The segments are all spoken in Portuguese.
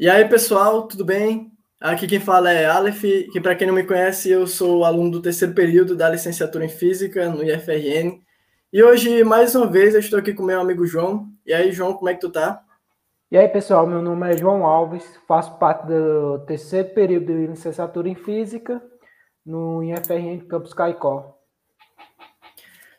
E aí, pessoal, tudo bem? Aqui quem fala é Aleph, que para quem não me conhece, eu sou aluno do terceiro período da licenciatura em Física no IFRN. E hoje, mais uma vez, eu estou aqui com meu amigo João. E aí, João, como é que tu tá? E aí, pessoal, meu nome é João Alves, faço parte do terceiro período de licenciatura em Física no IFRN Campus Caicó.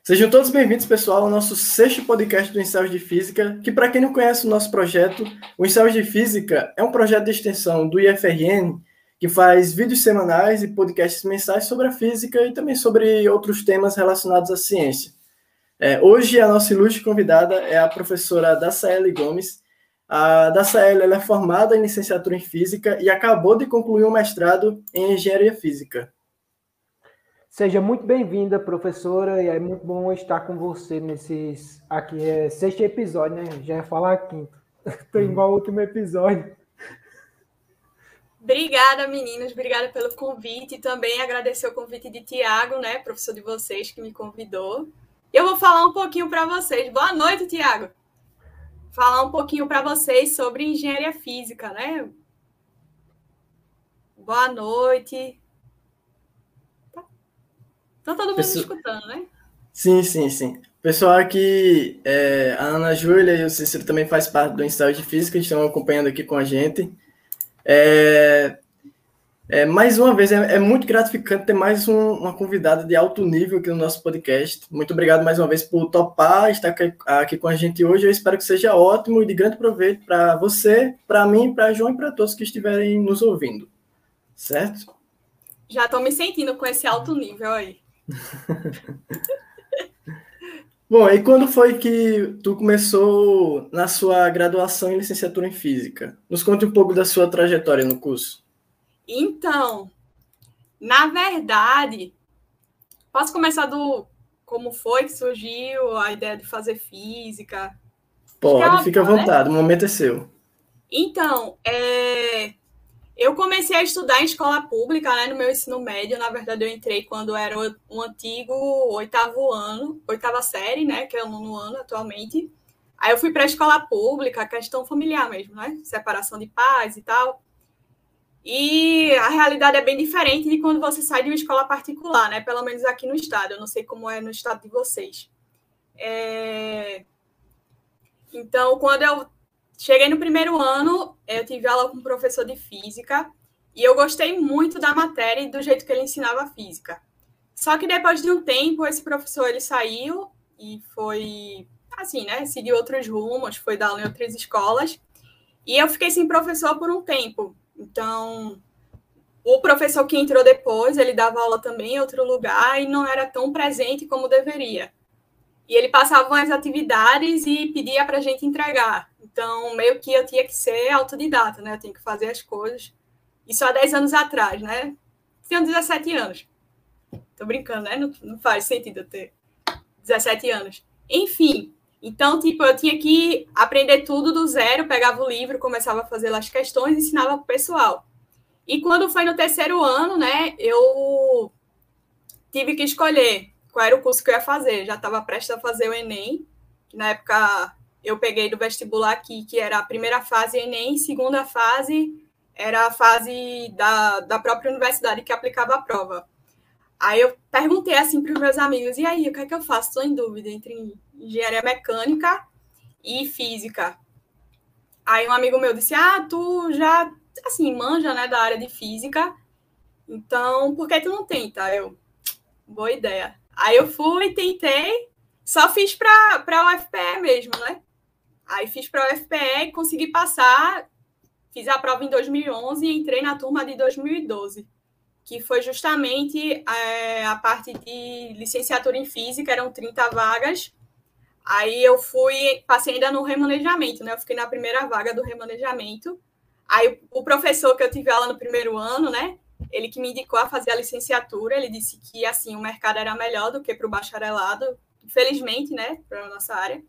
Sejam todos bem-vindos, pessoal, ao nosso sexto podcast do Ensaios de Física, que para quem não conhece o nosso projeto, o Ensaios de Física é um projeto de extensão do IFRN que faz vídeos semanais e podcasts mensais sobre a física e também sobre outros temas relacionados à ciência. É, hoje, a nossa ilustre convidada é a professora Daçaele Gomes. A Daçaele é formada em licenciatura em Física e acabou de concluir um mestrado em Engenharia Física. Seja muito bem-vinda, professora, e é muito bom estar com você nesses. Aqui é sexto episódio, né? Já ia falar quinto. Estou igual ao último episódio. Obrigada, meninas. Obrigada pelo convite. E também agradecer o convite de Tiago, né, professor de vocês, que me convidou. Eu vou falar um pouquinho para vocês. Boa noite, Tiago. Falar um pouquinho para vocês sobre engenharia física, né? Boa noite. Então todo mundo Pessoa... escutando, né? Sim, sim, sim. Pessoal aqui, é, a Ana Júlia e o Cícero também faz parte do ensaio de física, estão acompanhando aqui com a gente. É, é, mais uma vez, é, é muito gratificante ter mais um, uma convidada de alto nível aqui no nosso podcast. Muito obrigado mais uma vez por topar estar aqui, aqui com a gente hoje. Eu espero que seja ótimo e de grande proveito para você, para mim, para João e para todos que estiverem nos ouvindo. Certo? Já estou me sentindo com esse alto nível aí. Bom, e quando foi que tu começou na sua graduação em licenciatura em física? Nos conte um pouco da sua trajetória no curso. Então, na verdade, posso começar do como foi que surgiu a ideia de fazer física? Pode, fica à vontade, né? o momento é seu. Então, é, eu comecei a estudar em escola pública, né, no meu ensino médio. Na verdade, eu entrei quando era um antigo oitavo ano, oitava série, né, que é o nono ano atualmente. Aí eu fui para a escola pública, questão familiar mesmo, né, separação de pais e tal. E a realidade é bem diferente de quando você sai de uma escola particular, né, pelo menos aqui no estado. Eu não sei como é no estado de vocês. É... Então, quando eu Cheguei no primeiro ano, eu tive aula com um professor de física e eu gostei muito da matéria e do jeito que ele ensinava física. Só que depois de um tempo, esse professor ele saiu e foi assim, né? Seguiu outros rumos, foi dar aula em outras escolas. E eu fiquei sem professor por um tempo. Então, o professor que entrou depois, ele dava aula também em outro lugar e não era tão presente como deveria. E ele passava umas atividades e pedia para a gente entregar. Então, meio que eu tinha que ser autodidata, né? Eu tinha que fazer as coisas. Isso há 10 anos atrás, né? Tinha 17 anos. Tô brincando, né? Não, não faz sentido eu ter 17 anos. Enfim, então, tipo, eu tinha que aprender tudo do zero, pegava o livro, começava a fazer as questões, ensinava pro pessoal. E quando foi no terceiro ano, né, eu tive que escolher qual era o curso que eu ia fazer. Já estava prestes a fazer o Enem, que na época eu peguei do vestibular aqui, que era a primeira fase Enem, segunda fase era a fase da, da própria universidade que aplicava a prova. Aí eu perguntei assim para os meus amigos, e aí, o que é que eu faço? Estou em dúvida entre engenharia mecânica e física. Aí um amigo meu disse, ah, tu já, assim, manja, né, da área de física, então por que tu não tenta? Eu, boa ideia. Aí eu fui, tentei, só fiz para a UFPE mesmo, né? Aí fiz para a UFPE e consegui passar. Fiz a prova em 2011 e entrei na turma de 2012, que foi justamente é, a parte de licenciatura em física, eram 30 vagas. Aí eu fui, passei ainda no remanejamento, né? Eu fiquei na primeira vaga do remanejamento. Aí o professor que eu tive aula no primeiro ano, né? Ele que me indicou a fazer a licenciatura, ele disse que assim o mercado era melhor do que para o bacharelado, infelizmente, né, para nossa área.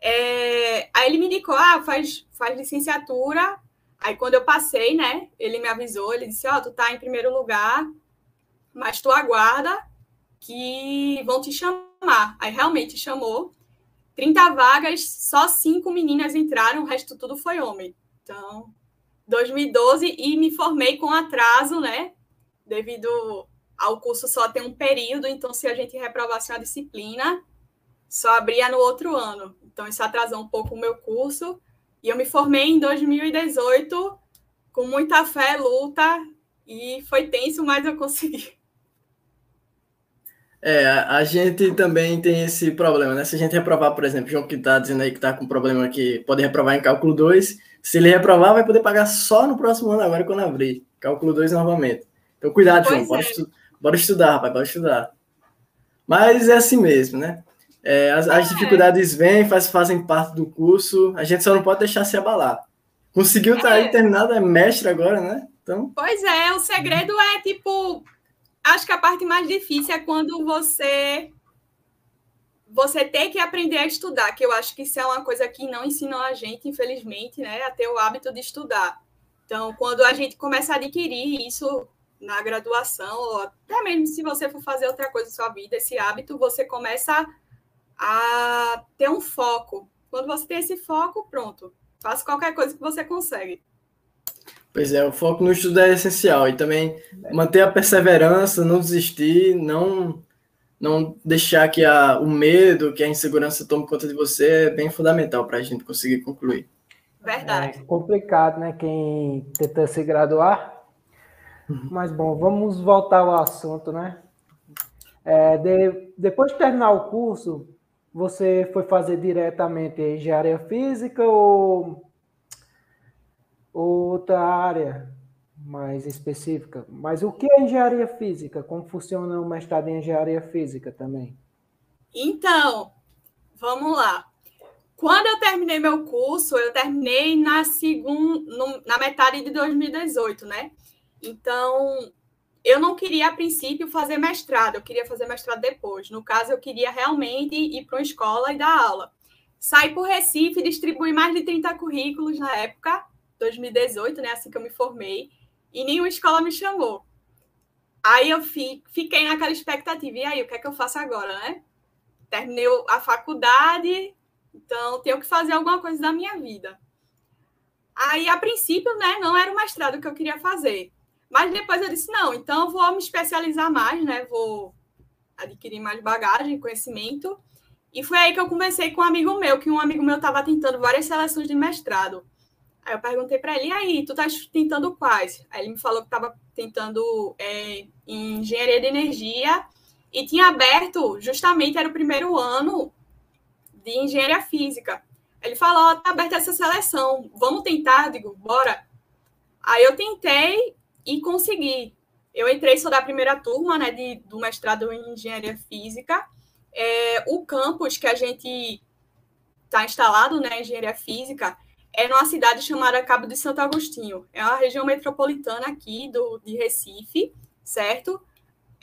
É, aí ele me indicou, ah, faz, faz licenciatura. Aí quando eu passei, né, ele me avisou, ele disse, ó, oh, tu tá em primeiro lugar, mas tu aguarda que vão te chamar. Aí realmente chamou. 30 vagas, só cinco meninas entraram, o resto tudo foi homem. Então, 2012 e me formei com atraso, né? Devido ao curso só ter um período, então se a gente reprovasse uma disciplina, só abria no outro ano. Então isso atrasou um pouco o meu curso. E eu me formei em 2018 com muita fé, luta, e foi tenso, mas eu consegui. É, a gente também tem esse problema, né? Se a gente reprovar, por exemplo, João que está dizendo aí que está com problema que pode reprovar em cálculo 2, se ele reprovar, vai poder pagar só no próximo ano, agora quando abrir. Cálculo 2 novamente. Então, cuidado, pois João. É. Bora, estu bora, estudar, rapaz, bora estudar. Mas é assim mesmo, né? É, as, as, é. dificuldades vêm, faz, fazem parte do curso, a gente só não pode deixar se abalar. Conseguiu estar tá aí é. terminado, é mestre agora, né? Então... Pois é, o segredo é tipo acho que a parte mais difícil é quando você você tem que aprender a estudar, que eu acho que isso é uma coisa que não ensinam a gente, infelizmente, né, a ter o hábito de estudar. Então, quando a gente começa a adquirir isso na graduação, ou até mesmo se você for fazer outra coisa na sua vida, esse hábito, você começa a ter um foco. Quando você tem esse foco, pronto, faça qualquer coisa que você consegue. Pois é, o foco no estudo é essencial e também manter a perseverança, não desistir, não não deixar que a, o medo, que a insegurança tome conta de você é bem fundamental para a gente conseguir concluir. Verdade. É complicado, né? Quem tenta se graduar. Uhum. Mas bom, vamos voltar ao assunto, né? É, de, depois de terminar o curso, você foi fazer diretamente engenharia física ou outra área mais específica. Mas o que é engenharia física? Como funciona o mestrado em engenharia física também? Então, vamos lá. Quando eu terminei meu curso, eu terminei na segunda, na metade de 2018, né? Então, eu não queria a princípio fazer mestrado, eu queria fazer mestrado depois. No caso, eu queria realmente ir para uma escola e dar aula. Saí por Recife, distribuí mais de 30 currículos na época 2018, né? Assim que eu me formei, e nenhuma escola me chamou. Aí eu fiquei naquela expectativa. E aí, o que é que eu faço agora, né? Terminei a faculdade, então tenho que fazer alguma coisa da minha vida. Aí, a princípio, né, não era o mestrado que eu queria fazer. Mas depois eu disse, não, então eu vou me especializar mais, né? Vou adquirir mais bagagem, conhecimento. E foi aí que eu comecei com um amigo meu, que um amigo meu estava tentando várias seleções de mestrado. Aí eu perguntei para ele, e aí, tu tá tentando quais? Aí ele me falou que estava tentando é, engenharia de energia e tinha aberto, justamente era o primeiro ano de engenharia física. Ele falou, oh, tá aberta essa seleção, vamos tentar? digo, bora. Aí eu tentei e consegui. Eu entrei, sou da primeira turma, né, de, do mestrado em engenharia física. É, o campus que a gente está instalado, né, engenharia física, é numa cidade chamada Cabo de Santo Agostinho. É uma região metropolitana aqui do, de Recife, certo?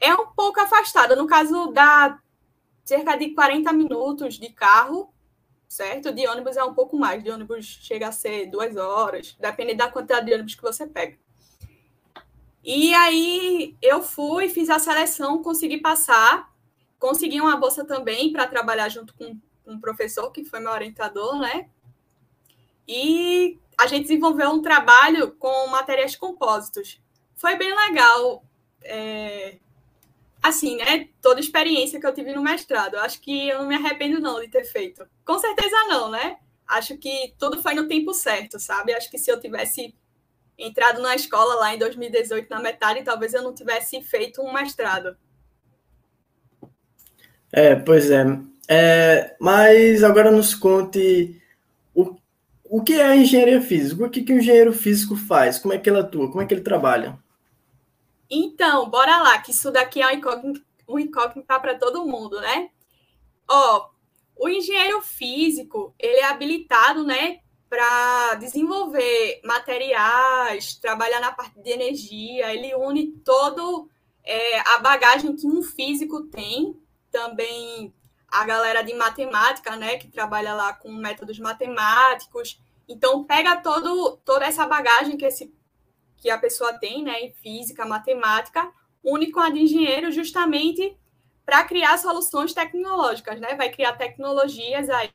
É um pouco afastada, no caso dá cerca de 40 minutos de carro, certo? De ônibus é um pouco mais, de ônibus chega a ser duas horas, depende da quantidade de ônibus que você pega. E aí eu fui, fiz a seleção, consegui passar, consegui uma bolsa também para trabalhar junto com um professor que foi meu orientador, né? E a gente desenvolveu um trabalho com materiais compósitos. Foi bem legal. É... Assim, né? Toda a experiência que eu tive no mestrado. Acho que eu não me arrependo, não, de ter feito. Com certeza não, né? Acho que tudo foi no tempo certo, sabe? Acho que se eu tivesse entrado na escola lá em 2018, na metade, talvez eu não tivesse feito um mestrado. É, pois é. é mas agora nos conte o o que é a engenharia física? O que, que o engenheiro físico faz? Como é que ele atua? Como é que ele trabalha? Então, bora lá, que isso daqui é um incógnito, para todo mundo, né? Ó, o engenheiro físico, ele é habilitado, né, para desenvolver materiais, trabalhar na parte de energia, ele une todo é, a bagagem que um físico tem, também a galera de matemática, né, que trabalha lá com métodos matemáticos. Então, pega todo, toda essa bagagem que, esse, que a pessoa tem, né, em física, matemática, une com a de engenheiro justamente para criar soluções tecnológicas, né? Vai criar tecnologias aí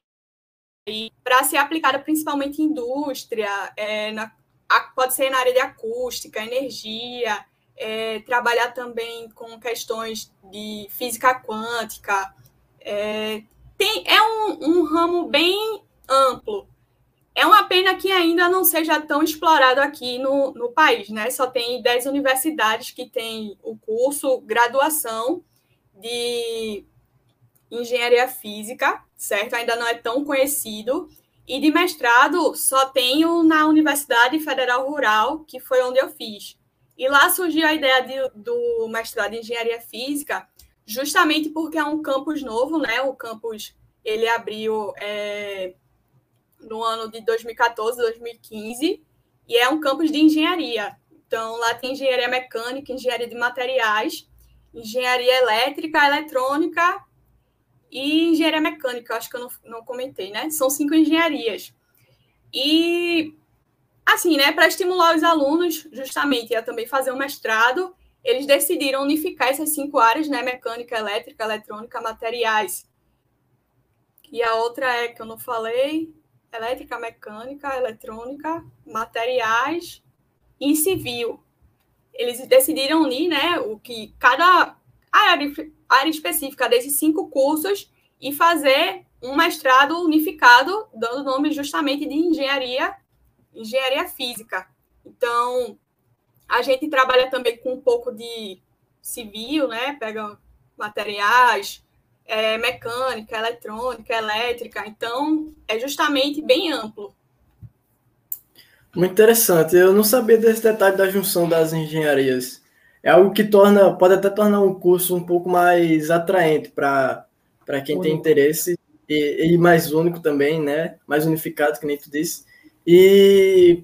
para ser aplicada principalmente em indústria, é, na, pode ser na área de acústica, energia, é, trabalhar também com questões de física quântica. É, tem, é um, um ramo bem amplo. É uma pena que ainda não seja tão explorado aqui no, no país, né? Só tem 10 universidades que têm o curso graduação de engenharia física, certo? Ainda não é tão conhecido. E de mestrado só tenho na Universidade Federal Rural, que foi onde eu fiz. E lá surgiu a ideia de, do mestrado em engenharia física, justamente porque é um campus novo, né? O campus ele abriu é, no ano de 2014, 2015, e é um campus de engenharia. Então, lá tem engenharia mecânica, engenharia de materiais, engenharia elétrica, eletrônica e engenharia mecânica, acho que eu não, não comentei, né? São cinco engenharias. E, assim, né, para estimular os alunos, justamente, a também fazer um mestrado, eles decidiram unificar essas cinco áreas, né? Mecânica, elétrica, eletrônica, materiais. E a outra é que eu não falei, elétrica, mecânica, eletrônica, materiais e civil. Eles decidiram unir, né, o que cada área, área específica desses cinco cursos e fazer um mestrado unificado, dando nome justamente de engenharia, engenharia física. Então, a gente trabalha também com um pouco de civil, né? Pega materiais, é, mecânica, eletrônica, elétrica. Então, é justamente bem amplo. Muito interessante. Eu não sabia desse detalhe da junção das engenharias. É algo que torna, pode até tornar um curso um pouco mais atraente para quem único. tem interesse e, e, mais único também, né? Mais unificado, que nem tu disse. E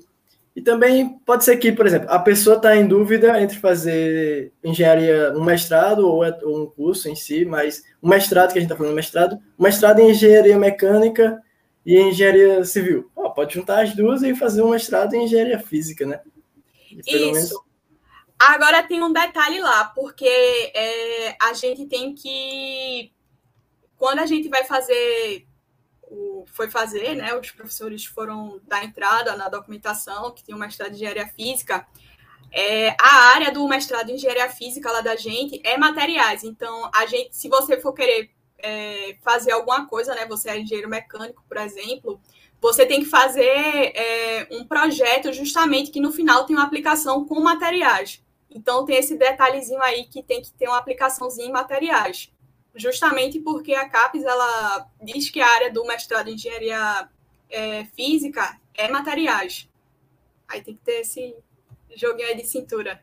e também pode ser que, por exemplo, a pessoa está em dúvida entre fazer engenharia, um mestrado ou, é, ou um curso em si, mas o mestrado que a gente está falando, mestrado, um mestrado em engenharia mecânica e engenharia civil. Oh, pode juntar as duas e fazer um mestrado em engenharia física, né? Isso. Agora tem um detalhe lá, porque é, a gente tem que. Quando a gente vai fazer o, foi fazer, né? Os professores foram dar entrada na documentação, que tem o mestrado de engenharia física. É, a área do mestrado em engenharia física lá da gente é materiais. Então, a gente, se você for querer é, fazer alguma coisa, né? Você é engenheiro mecânico, por exemplo, você tem que fazer é, um projeto justamente que no final tem uma aplicação com materiais. Então tem esse detalhezinho aí que tem que ter uma aplicaçãozinha em materiais justamente porque a CAPES ela diz que a área do mestrado em engenharia é, física é materiais. Aí tem que ter esse joguinho aí de cintura.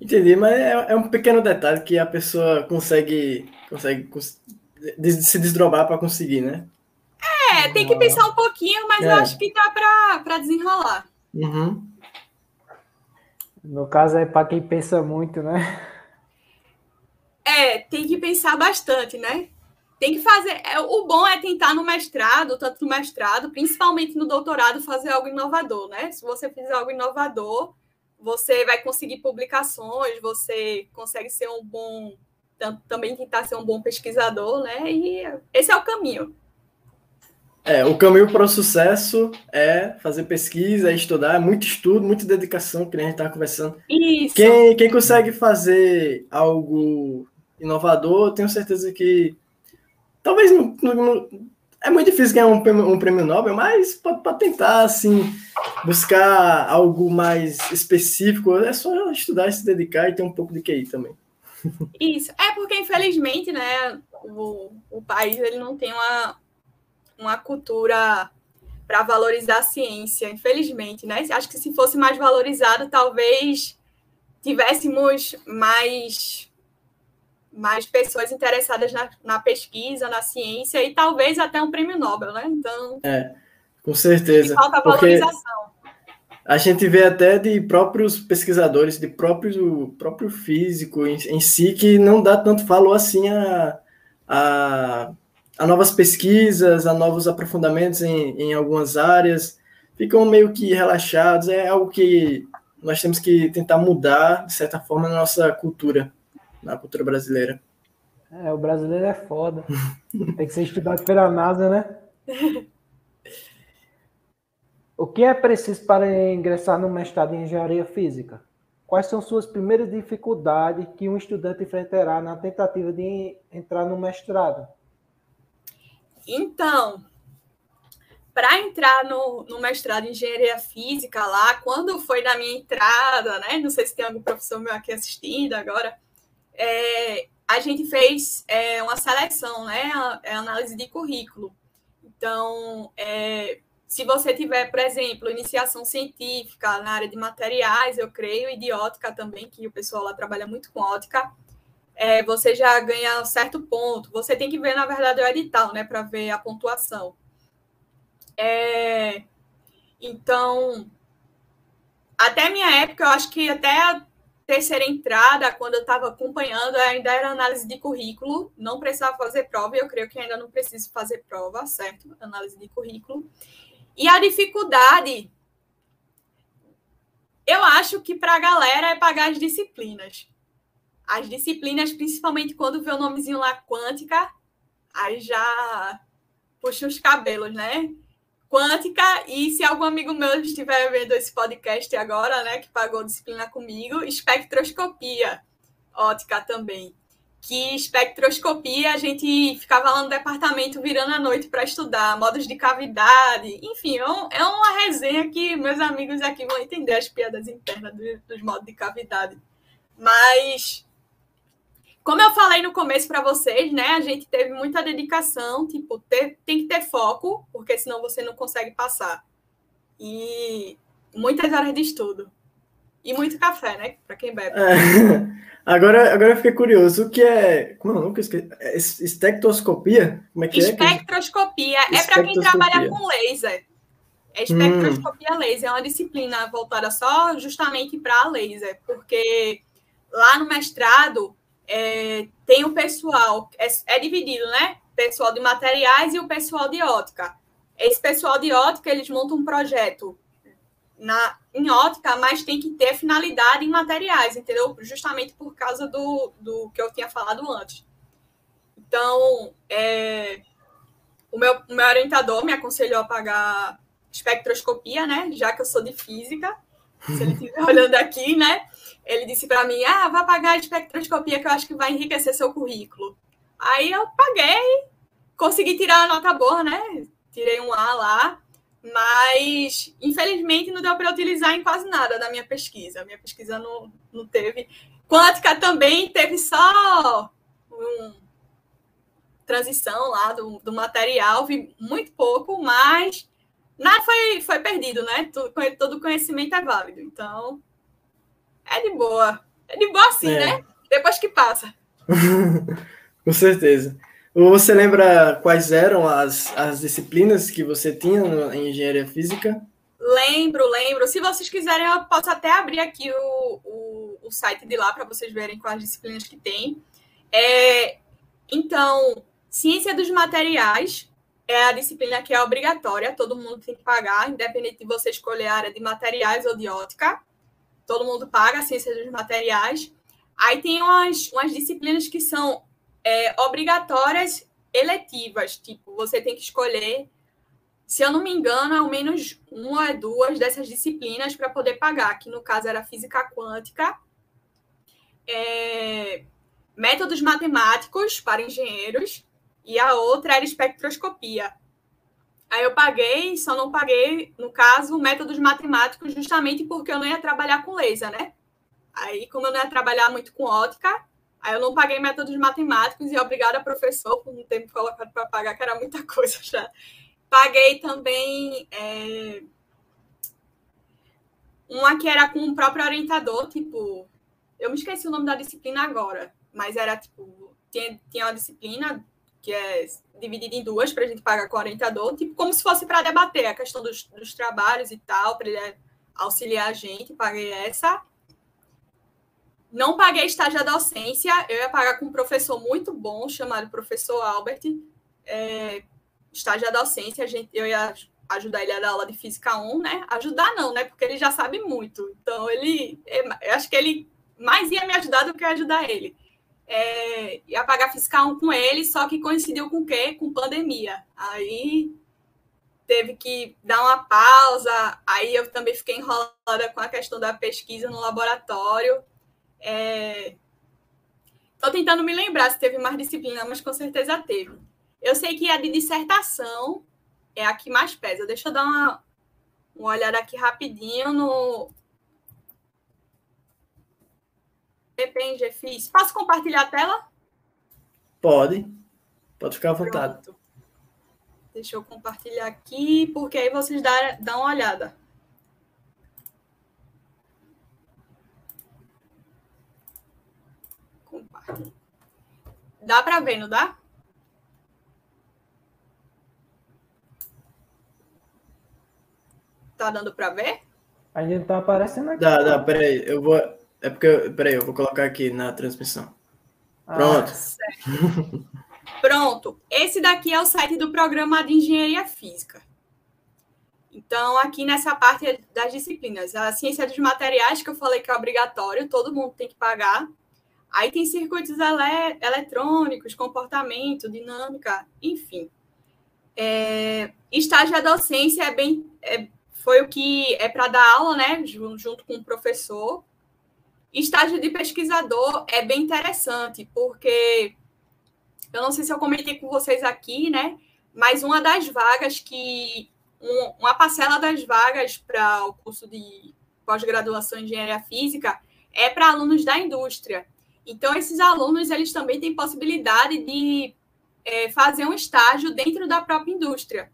Entendi, mas é, é um pequeno detalhe que a pessoa consegue, consegue se desdobrar para conseguir, né? É, tem que pensar um pouquinho, mas é. eu acho que dá para desenrolar. Uhum. No caso é para quem pensa muito, né? É, tem que pensar bastante, né? Tem que fazer. É, o bom é tentar no mestrado, tanto no mestrado, principalmente no doutorado, fazer algo inovador, né? Se você fizer algo inovador, você vai conseguir publicações, você consegue ser um bom. Também tentar ser um bom pesquisador, né? E esse é o caminho. É, o caminho para o sucesso é fazer pesquisa, é estudar, é muito estudo, muita dedicação, que a gente estava conversando. Isso. Quem, quem consegue fazer algo inovador, tenho certeza que talvez não, não, é muito difícil ganhar um prêmio, um prêmio Nobel, mas para tentar assim buscar algo mais específico, é só estudar, se dedicar e ter um pouco de QI também. Isso, é porque infelizmente, né, o, o país ele não tem uma, uma cultura para valorizar a ciência, infelizmente, né? Acho que se fosse mais valorizado, talvez tivéssemos mais mais pessoas interessadas na, na, pesquisa, na ciência e talvez até um prêmio Nobel, né? Então. É, com certeza. Falta valorização. A gente vê até de próprios pesquisadores, de próprio, próprio físico em, em si, que não dá tanto valor assim a, a, a novas pesquisas, a novos aprofundamentos em, em algumas áreas. Ficam meio que relaxados, é algo que nós temos que tentar mudar, de certa forma, na nossa cultura na cultura brasileira. É, o brasileiro é foda. Tem que ser estudado pela NASA, né? O que é preciso para ingressar no mestrado em engenharia física? Quais são suas primeiras dificuldades que um estudante enfrentará na tentativa de entrar no mestrado? Então, para entrar no, no, mestrado em engenharia física lá, quando foi na minha entrada, né? Não sei se tem algum professor meu aqui assistindo agora, é, a gente fez é, uma seleção, né? A, a análise de currículo. Então, é, se você tiver, por exemplo, iniciação científica na área de materiais, eu creio, e de ótica também, que o pessoal lá trabalha muito com ótica, é, você já ganha certo ponto. Você tem que ver, na verdade, o edital, né, para ver a pontuação. É, então, até minha época, eu acho que até a terceira entrada, quando eu estava acompanhando, ainda era análise de currículo, não precisava fazer prova, e eu creio que ainda não preciso fazer prova, certo? Análise de currículo. E a dificuldade, eu acho que para a galera é pagar as disciplinas. As disciplinas, principalmente quando vê o nomezinho lá quântica, aí já puxa os cabelos, né? Quântica, e se algum amigo meu estiver vendo esse podcast agora, né, que pagou disciplina comigo, espectroscopia ótica também que espectroscopia a gente ficava lá no departamento virando a noite para estudar modos de cavidade. Enfim, é, é, uma resenha que meus amigos aqui vão entender as piadas internas dos modos de cavidade. Mas, como eu falei no começo para vocês, né, a gente teve muita dedicação, tipo, ter, tem que ter foco, porque senão você não consegue passar. E muitas horas de estudo. E muito café, né? Para quem bebe. É. Agora, agora eu fiquei curioso. O que é. Como é o nome? É espectroscopia? Como é que espectroscopia é? é para quem trabalha com laser. É espectroscopia hum. laser, é uma disciplina voltada só justamente para laser, porque lá no mestrado é, tem o pessoal, é, é, dividido, né? Pessoal de materiais e o pessoal de ótica. Esse pessoal de ótica, eles montam um projeto na, em ótica, mas tem que ter finalidade em materiais, entendeu? Justamente por causa do, do que eu tinha falado antes. Então, é, o, meu, o meu orientador me aconselhou a pagar espectroscopia, né? Já que eu sou de física. Se ele estiver olhando aqui, né? Ele disse para mim: ah, vai pagar a espectroscopia que eu acho que vai enriquecer seu currículo. Aí eu paguei, consegui tirar a nota boa, né? Tirei um A lá mas infelizmente não deu para utilizar em quase nada da minha pesquisa. A minha pesquisa não, não teve. Quântica também teve só um transição lá do, do material, vi muito pouco, mas nada foi, foi perdido, né? Todo, todo conhecimento é válido. Então, é de boa. É de boa sim, é. né? Depois que passa. Com certeza. Você lembra quais eram as, as disciplinas que você tinha em engenharia física? Lembro, lembro. Se vocês quiserem, eu posso até abrir aqui o, o, o site de lá para vocês verem quais disciplinas que tem. É, então, ciência dos materiais é a disciplina que é obrigatória, todo mundo tem que pagar, independente de você escolher a área de materiais ou de ótica. Todo mundo paga a ciência dos materiais. Aí tem umas, umas disciplinas que são é, obrigatórias eletivas, tipo, você tem que escolher, se eu não me engano, ao menos uma ou duas dessas disciplinas para poder pagar, que no caso era física quântica, é, métodos matemáticos para engenheiros, e a outra era espectroscopia. Aí eu paguei, só não paguei, no caso, métodos matemáticos, justamente porque eu não ia trabalhar com laser, né? Aí, como eu não ia trabalhar muito com ótica, Aí eu não paguei métodos matemáticos e obrigada, professor, por um tempo colocado para pagar, que era muita coisa já. Paguei também é, uma que era com o próprio orientador, tipo, eu me esqueci o nome da disciplina agora, mas era tipo, tinha, tinha uma disciplina que é dividida em duas para a gente pagar com o orientador, tipo, como se fosse para debater a questão dos, dos trabalhos e tal, para ele auxiliar a gente, paguei essa. Não paguei estágio da docência, eu ia pagar com um professor muito bom, chamado professor Albert. É, estágio da docência, a gente, eu ia ajudar ele a dar aula de Física 1, né? Ajudar não, né? Porque ele já sabe muito. Então, ele... Eu acho que ele mais ia me ajudar do que ajudar ele. É, ia pagar Física 1 com ele, só que coincidiu com o quê? Com pandemia. Aí teve que dar uma pausa, aí eu também fiquei enrolada com a questão da pesquisa no laboratório. Estou é... tentando me lembrar se teve mais disciplina, mas com certeza teve. Eu sei que a de dissertação é a que mais pesa. Deixa eu dar uma, uma olhada aqui rapidinho no. Depende, fiz. Posso compartilhar a tela? Pode. Pode ficar à vontade. Pronto. Deixa eu compartilhar aqui, porque aí vocês dão, dão uma olhada. Compartilha. Dá para ver, não dá? Tá dando para ver? Ainda não tá aparecendo aqui. Dá, dá, peraí. Eu vou. É porque. Peraí, eu vou colocar aqui na transmissão. Ah, Pronto. Ah, Pronto. Esse daqui é o site do programa de Engenharia Física. Então, aqui nessa parte das disciplinas, a ciência dos materiais, que eu falei que é obrigatório, todo mundo tem que pagar. Aí tem circuitos ele eletrônicos, comportamento, dinâmica, enfim. É, estágio da docência é bem, é, foi o que é para dar aula, né, junto com o professor. Estágio de pesquisador é bem interessante, porque eu não sei se eu comentei com vocês aqui, né, mas uma das vagas que um, uma parcela das vagas para o curso de pós-graduação em engenharia física é para alunos da indústria. Então, esses alunos eles também têm possibilidade de é, fazer um estágio dentro da própria indústria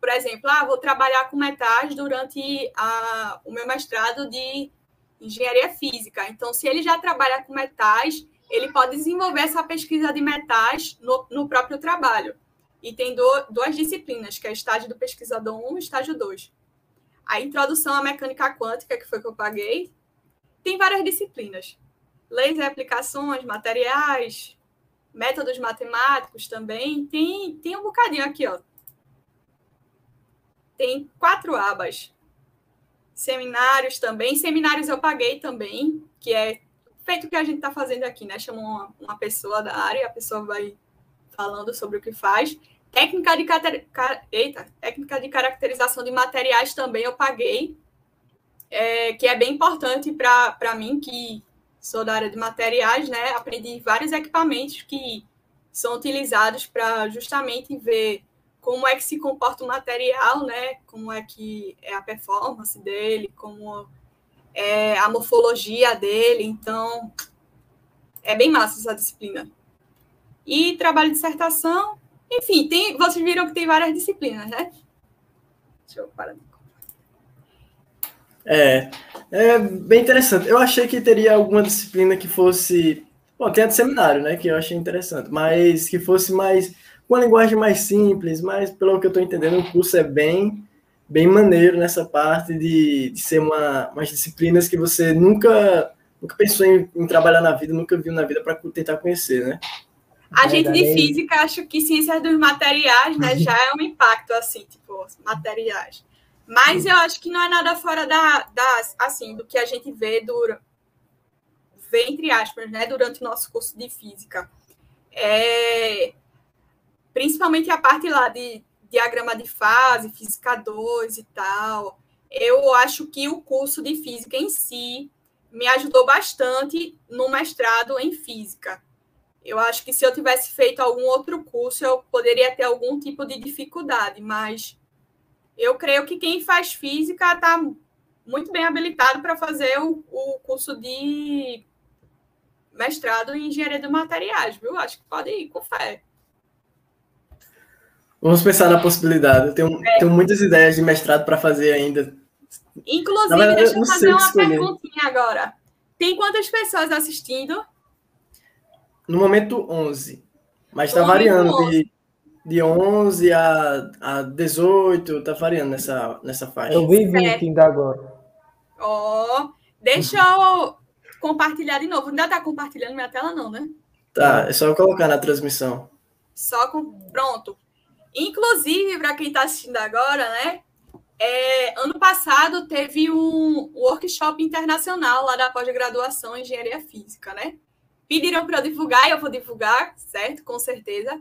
por exemplo, ah, vou trabalhar com metais durante a, o meu mestrado de engenharia física. Então, se ele já trabalha com metais, ele pode desenvolver essa pesquisa de metais no, no próprio trabalho. E tem do, duas disciplinas, que é estágio do pesquisador 1 e estágio 2. A introdução à mecânica quântica, que foi que eu paguei, tem várias disciplinas. Leis e aplicações, materiais, métodos matemáticos também. Tem, tem um bocadinho aqui, ó tem quatro abas. Seminários também. Seminários eu paguei também, que é feito o que a gente está fazendo aqui, né? Chama uma, uma, pessoa da área, a pessoa vai falando sobre o que faz. Técnica de, Eita, técnica de caracterização de materiais também eu paguei, é, que é bem importante para mim, que sou da área de materiais, né? Aprendi vários equipamentos que são utilizados para justamente ver como é que se comporta o material, né? Como é que é a performance dele, como é a morfologia dele. Então, é bem massa essa disciplina. E trabalho de dissertação, enfim, tem, vocês viram que tem várias disciplinas, né? Deixa eu parar é, é bem interessante. Eu achei que teria alguma disciplina que fosse. Bom, tem a de seminário, né? Que eu achei interessante, mas que fosse mais uma linguagem mais simples, mas pelo que eu estou entendendo, o curso é bem, bem maneiro nessa parte de, de ser uma, umas disciplinas que você nunca, nunca pensou em, em trabalhar na vida, nunca viu na vida para tentar conhecer, né? A gente de física, acho que ciências dos materiais, né, já é um impacto, assim, tipo, materiais. Mas eu acho que não é nada fora da, da assim, do que a gente vê, dura, vê entre aspas, né, durante o nosso curso de física. É, principalmente a parte lá de diagrama de fase, física 2 e tal. Eu acho que o curso de física em si me ajudou bastante no mestrado em física. Eu acho que se eu tivesse feito algum outro curso, eu poderia ter algum tipo de dificuldade, mas eu creio que quem faz física está muito bem habilitado para fazer o, o curso de mestrado em engenharia de materiais, viu? Acho que pode ir com fé. Vamos pensar na possibilidade. Eu tenho, é. tenho muitas ideias de mestrado para fazer ainda. Inclusive, verdade, deixa eu fazer uma perguntinha agora. Tem quantas pessoas assistindo? No momento, 11. Mas está variando 11. de, de 11 a, a 18, está variando nessa, nessa faixa. Eu vi 20 ainda agora. Ó, oh, deixa eu compartilhar de novo. Ainda está compartilhando minha tela, não, né? Tá, é só eu colocar na transmissão. Só com. Pronto. Inclusive, para quem está assistindo agora, né? É, ano passado teve um workshop internacional lá da pós-graduação em engenharia física, né? Pediram para eu divulgar e eu vou divulgar, certo? Com certeza.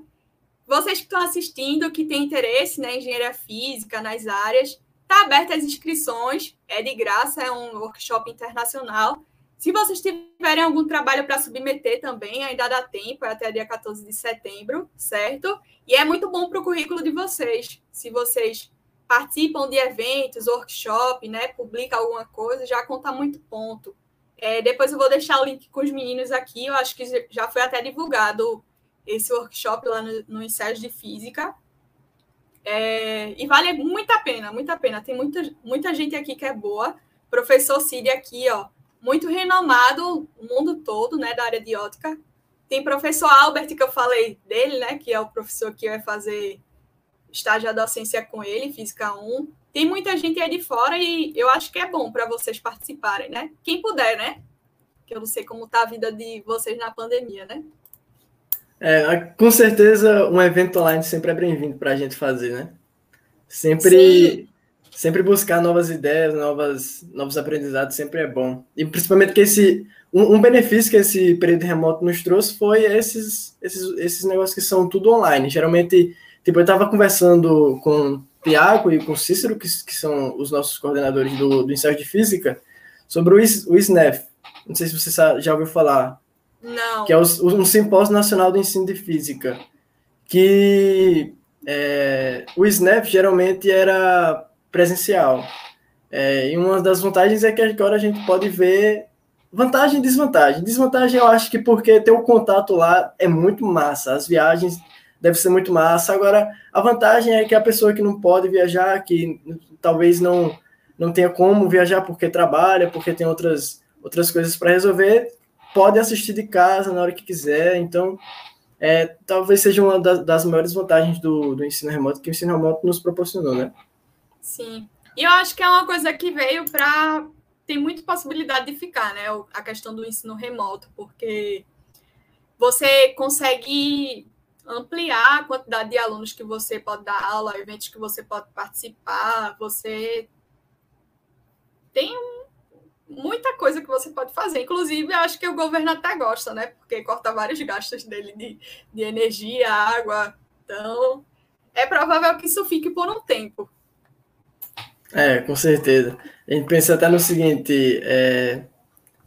vocês que estão assistindo, que têm interesse né, em engenharia física, nas áreas, está aberta as inscrições, é de graça, é um workshop internacional. Se vocês tiverem algum trabalho para submeter também, ainda dá tempo, é até dia 14 de setembro, certo? E é muito bom para o currículo de vocês. Se vocês participam de eventos, workshop, né, publica alguma coisa, já conta muito ponto. É, depois eu vou deixar o link com os meninos aqui, eu acho que já foi até divulgado esse workshop lá no, no ensaio de física. É, e vale muito a pena, muito a pena. Tem muita, muita gente aqui que é boa. Professor Cid aqui, ó, muito renomado no mundo todo, né, da área de ótica. Tem professor Albert, que eu falei dele, né, que é o professor que vai fazer estágio da docência com ele, Física 1. Tem muita gente aí de fora e eu acho que é bom para vocês participarem, né? Quem puder, né? Que eu não sei como tá a vida de vocês na pandemia, né? É, com certeza um evento online sempre é bem-vindo para a gente fazer, né? Sempre, sempre buscar novas ideias, novas, novos aprendizados sempre é bom. E principalmente que esse um, um, benefício que esse período remoto nos trouxe foi esses, esses, esses negócios que são tudo online. Geralmente Tipo, eu estava conversando com o Tiago e com o Cícero, que, que são os nossos coordenadores do, do ensaio de física, sobre o, o SNEF. Não sei se você já ouviu falar. Não. Que é o, um simpósio nacional do ensino de física. Que é, o SNEF geralmente era presencial. É, e uma das vantagens é que agora a gente pode ver vantagem e desvantagem. Desvantagem eu acho que porque ter o contato lá é muito massa. As viagens deve ser muito massa. Agora, a vantagem é que a pessoa que não pode viajar, que talvez não, não tenha como viajar porque trabalha, porque tem outras, outras coisas para resolver, pode assistir de casa na hora que quiser. Então, é, talvez seja uma das, das maiores vantagens do, do ensino remoto que o ensino remoto nos proporcionou, né? Sim. E eu acho que é uma coisa que veio para. Tem muita possibilidade de ficar, né? A questão do ensino remoto, porque você consegue ampliar a quantidade de alunos que você pode dar aula, eventos que você pode participar, você tem muita coisa que você pode fazer. Inclusive, eu acho que o governo até gosta, né? Porque corta vários gastos dele de, de energia, água. Então, é provável que isso fique por um tempo. É, com certeza. A gente pensa até no seguinte: é,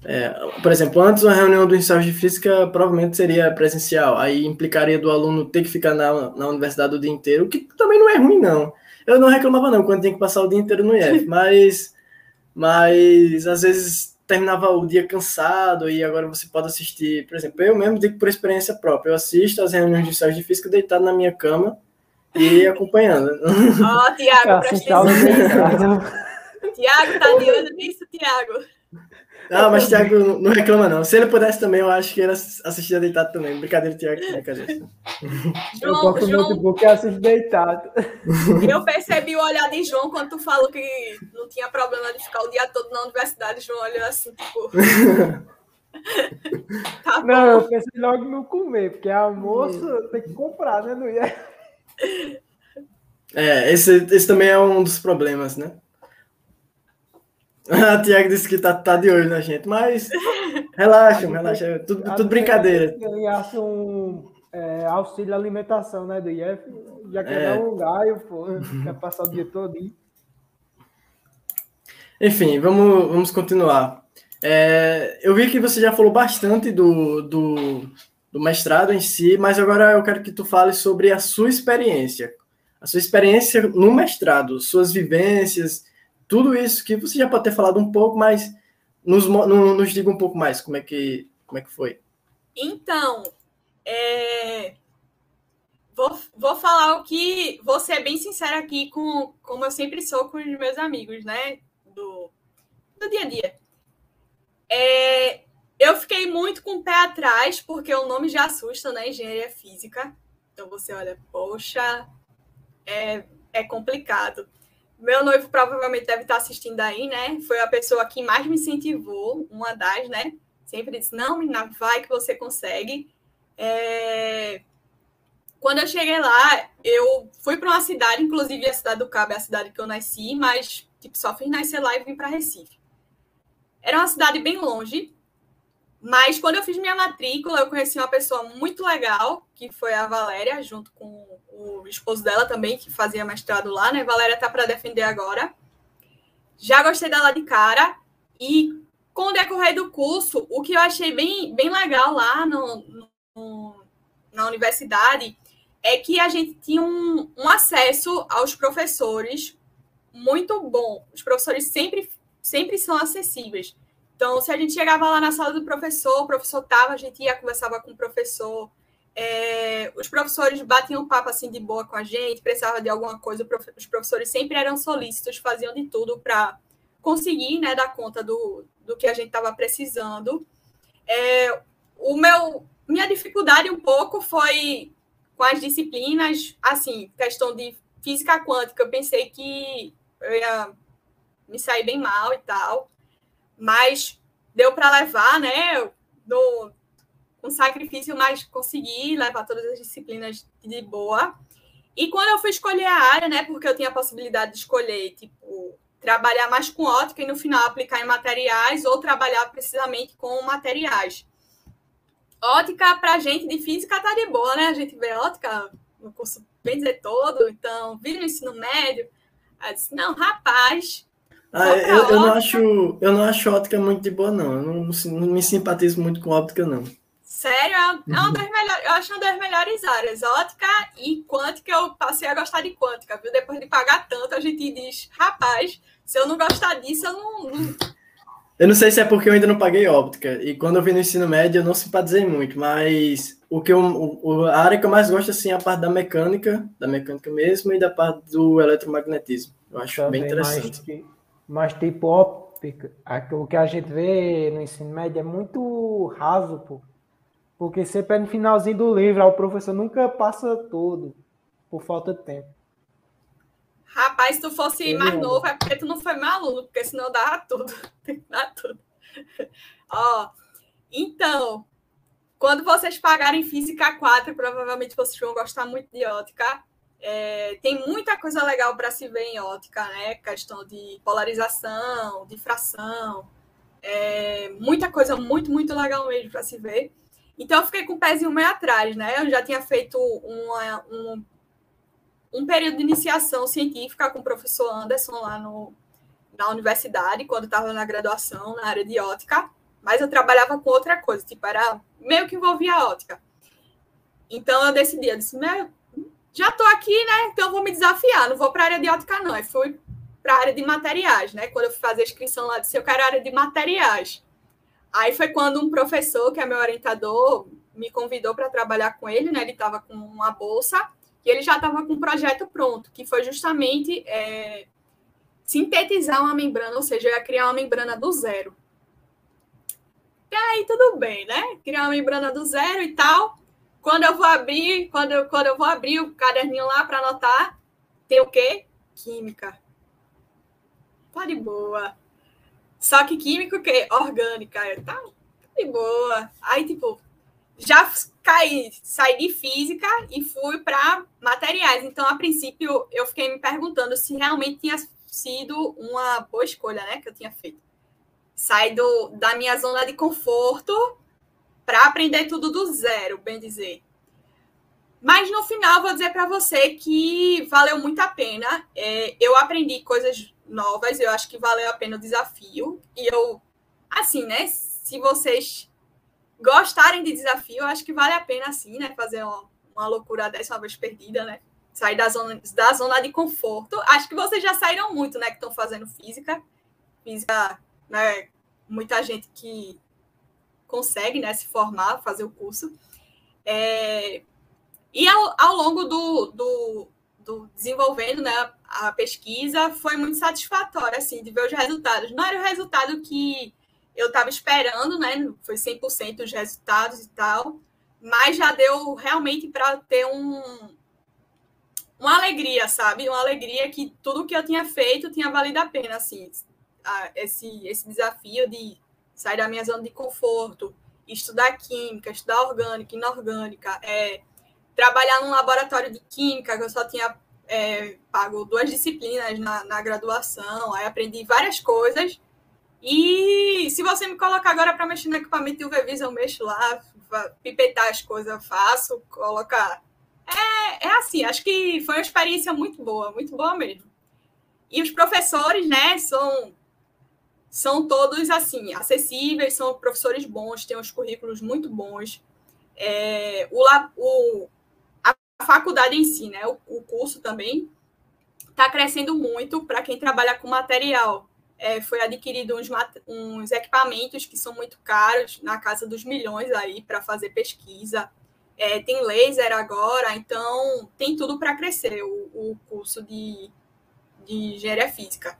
é, por exemplo, antes uma reunião do ensaio de física provavelmente seria presencial, aí implicaria do aluno ter que ficar na, na universidade o dia inteiro, o que também não é ruim, não. Eu não reclamava, não, quando tem que passar o dia inteiro no IF, mas, mas às vezes terminava o dia cansado e agora você pode assistir, por exemplo, eu mesmo digo por experiência própria, eu assisto as reuniões de ensaio de física deitado na minha cama e acompanhando. Ó, oh, Tiago, presta atenção. Tiago, tá de olho nisso, Tiago. Não, mas Thiago não reclama, não. Se ele pudesse também, eu acho que ele assistia deitado também. Brincadeira, Thiago, brincadeira. João, eu gosto João, muito porque assiste deitado. Eu percebi o olhar de João quando tu falou que não tinha problema de ficar o dia todo na universidade. João olhou assim, tipo. tá não, eu pensei logo no comer, porque almoço hum. tem que comprar, né? Não ia. É, esse, esse também é um dos problemas, né? A Tiago disse que tá, tá de olho na gente, mas relaxa, relaxa, tudo, tudo brincadeira. Eu acho um é, auxílio alimentação, né, do IF, já quer é. dar um gaio, pô, quer passar o dia todo. Hein? Enfim, vamos, vamos continuar. É, eu vi que você já falou bastante do, do, do mestrado em si, mas agora eu quero que tu fale sobre a sua experiência. A sua experiência no mestrado, suas vivências, tudo isso que você já pode ter falado um pouco, mas nos, nos diga um pouco mais como é que, como é que foi. Então, é... vou, vou falar o que. Vou ser bem sincera aqui, com, como eu sempre sou com os meus amigos, né? Do, do dia a dia. É... Eu fiquei muito com o pé atrás, porque o nome já assusta, né? Engenharia física. Então você olha, poxa, é, é complicado. Meu noivo provavelmente deve estar assistindo aí, né? Foi a pessoa que mais me incentivou, uma das, né? Sempre disse: não, menina, vai que você consegue. É... Quando eu cheguei lá, eu fui para uma cidade, inclusive a cidade do Cabo é a cidade que eu nasci, mas tipo, só fiz nascer lá e vim para Recife. Era uma cidade bem longe, Mas quando eu fiz minha matrícula, eu conheci uma pessoa muito legal, que foi a Valéria, junto com o esposo dela também, que fazia mestrado lá, né? Valéria tá para defender agora. Já gostei dela de cara. E com o decorrer do curso, o que eu achei bem, bem legal lá no, no na universidade é que a gente tinha um, um acesso aos professores muito bom. Os professores sempre, sempre são acessíveis. Então, se a gente chegava lá na sala do professor, o professor estava, a gente ia, conversava com o professor. É, os professores batiam papo assim de boa com a gente, precisava de alguma coisa. Os professores sempre eram solícitos, faziam de tudo para conseguir né, dar conta do, do que a gente estava precisando. É, o meu, minha dificuldade um pouco foi com as disciplinas, assim, questão de física quântica, eu pensei que eu ia me sair bem mal e tal, mas deu para levar, né, do, com sacrifício, mas consegui levar todas as disciplinas de boa. E quando eu fui escolher a área, né, porque eu tinha a possibilidade de escolher, tipo, trabalhar mais com ótica e no final aplicar em materiais ou trabalhar precisamente com materiais. Ótica para gente de física tá de boa, né? A gente vê ótica no curso bem dizer todo, então, vira no ensino médio. Aí disse, não, rapaz. Ah, eu, eu, não acho, eu não acho ótica muito de boa, não. Eu não, não me simpatizo muito com óptica, não. Sério, é uma das melhores, eu acho uma das melhores áreas. Ótica e quântica, eu passei a gostar de quântica, viu? Depois de pagar tanto, a gente diz, rapaz, se eu não gostar disso, eu não, não eu não sei se é porque eu ainda não paguei óptica. E quando eu vi no ensino médio, eu não simpatizei muito. Mas o que eu, o, a área que eu mais gosto assim, é a parte da mecânica, da mecânica mesmo, e da parte do eletromagnetismo. Eu acho Também, bem interessante. Mas, mas tipo, o que a gente vê no ensino médio é muito raso, pô. Porque sempre é no finalzinho do livro, o professor nunca passa todo, por falta de tempo. Rapaz, se tu fosse mais novo, é porque tu não foi meu aluno, porque senão dava tudo. Tem que dar tudo. Ó, então, quando vocês pagarem Física 4, provavelmente vocês vão gostar muito de ótica. É, tem muita coisa legal para se ver em ótica, né? Questão de polarização, difração, é, muita coisa muito, muito legal mesmo para se ver. Então eu fiquei com o pezinho meio atrás, né? Eu já tinha feito uma, um um período de iniciação científica com o professor Anderson lá no, na universidade, quando estava na graduação, na área de ótica, mas eu trabalhava com outra coisa, tipo, era meio que envolvia a ótica. Então eu decidi, eu disse, meu, já estou aqui, né? Então eu vou me desafiar, não vou para a área de ótica, não. Eu fui para a área de materiais, né? Quando eu fui fazer a inscrição lá, disse, eu quero a área de materiais. Aí foi quando um professor, que é meu orientador, me convidou para trabalhar com ele, né? Ele estava com uma bolsa que ele já estava com um projeto pronto, que foi justamente é, sintetizar uma membrana, ou seja, ia criar uma membrana do zero. E aí tudo bem, né? Criar uma membrana do zero e tal. Quando eu vou abrir, quando eu, quando eu vou abrir o caderninho lá para anotar, tem o quê? Química. Tá de boa. Só que químico o quê? Orgânica. Tá, tá de boa. Aí, tipo, já caí, saí de física e fui para materiais. Então, a princípio, eu fiquei me perguntando se realmente tinha sido uma boa escolha, né, que eu tinha feito. Sair do, da minha zona de conforto para aprender tudo do zero, bem dizer. Mas no final, vou dizer para você que valeu muito a pena. É, eu aprendi coisas novas, eu acho que valeu a pena o desafio. E eu, assim, né? Se vocês gostarem de desafio, acho que vale a pena, assim, né? Fazer uma, uma loucura dessa uma vez perdida, né? Sair da zona, da zona de conforto. Acho que vocês já saíram muito, né? Que estão fazendo física. Física, né? Muita gente que consegue, né? Se formar, fazer o curso. É... E ao, ao longo do, do, do, desenvolvendo né, a pesquisa, foi muito satisfatório, assim, de ver os resultados. Não era o resultado que eu estava esperando, né? Foi 100% os resultados e tal, mas já deu realmente para ter um, uma alegria, sabe? Uma alegria que tudo que eu tinha feito tinha valido a pena, assim, esse, esse desafio de sair da minha zona de conforto, estudar química, estudar orgânica, inorgânica, é, trabalhar num laboratório de química, que eu só tinha é, pago duas disciplinas na, na graduação, aí aprendi várias coisas E se você me colocar agora para mexer no equipamento de UV eu mexo lá, pipetar as coisas, faço, colocar. É, é assim, acho que foi uma experiência muito boa, muito boa mesmo. E os professores, né, são são todos assim acessíveis, são professores bons, têm uns currículos muito bons. É, o, o, a faculdade em si, né, o, o curso também está crescendo muito para quem trabalha com material. É, foi adquirido uns, uns equipamentos que são muito caros, na casa dos milhões aí, para fazer pesquisa. É, tem laser agora, então tem tudo para crescer o, o curso de, de engenharia física.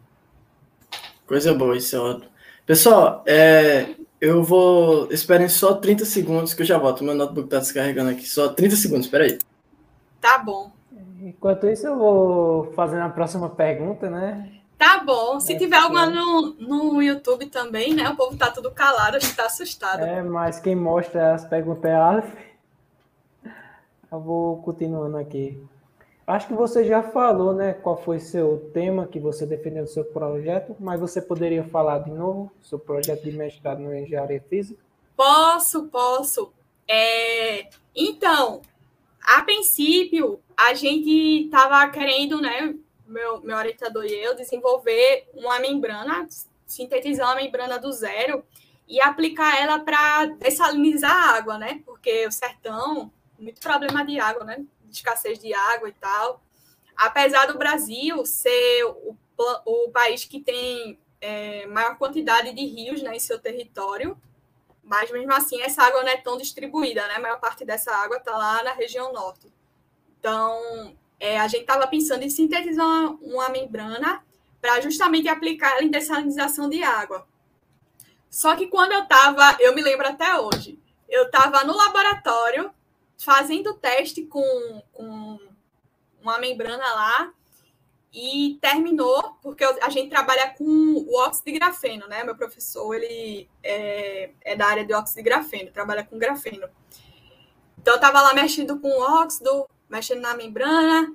Coisa boa, isso é ótimo. Pessoal, é, eu vou. Esperem só 30 segundos que eu já volto. Meu notebook está descarregando aqui. Só 30 segundos, espera aí. Tá bom. Enquanto isso, eu vou fazer a próxima pergunta, né? Tá bom. Se é, tiver alguma no, no YouTube também, né? O povo tá tudo calado, a gente tá assustado. É, mas quem mostra as perguntas é a Eu vou continuando aqui. Acho que você já falou, né, qual foi seu tema que você defendeu no seu projeto, mas você poderia falar de novo seu projeto de mestrado em engenharia física? Posso, posso. É... Então, a princípio, a gente estava querendo, né, meu, meu orientador e eu, desenvolver uma membrana, sintetizar uma membrana do zero e aplicar ela para dessalinizar a água, né? Porque o sertão, muito problema de água, né? Escassez de água e tal. Apesar do Brasil ser o, o país que tem é, maior quantidade de rios né, em seu território, mas mesmo assim essa água não é tão distribuída, né? A maior parte dessa água está lá na região norte. Então, é, a gente estava pensando em sintetizar uma, uma membrana para justamente aplicar ela em dessalinização de água. Só que quando eu estava, eu me lembro até hoje, eu estava no laboratório fazendo teste com, com uma membrana lá e terminou, porque a gente trabalha com o óxido de grafeno, né? Meu professor, ele é, é da área de óxido de grafeno, trabalha com grafeno. Então, eu estava lá mexendo com o óxido, mexendo na membrana,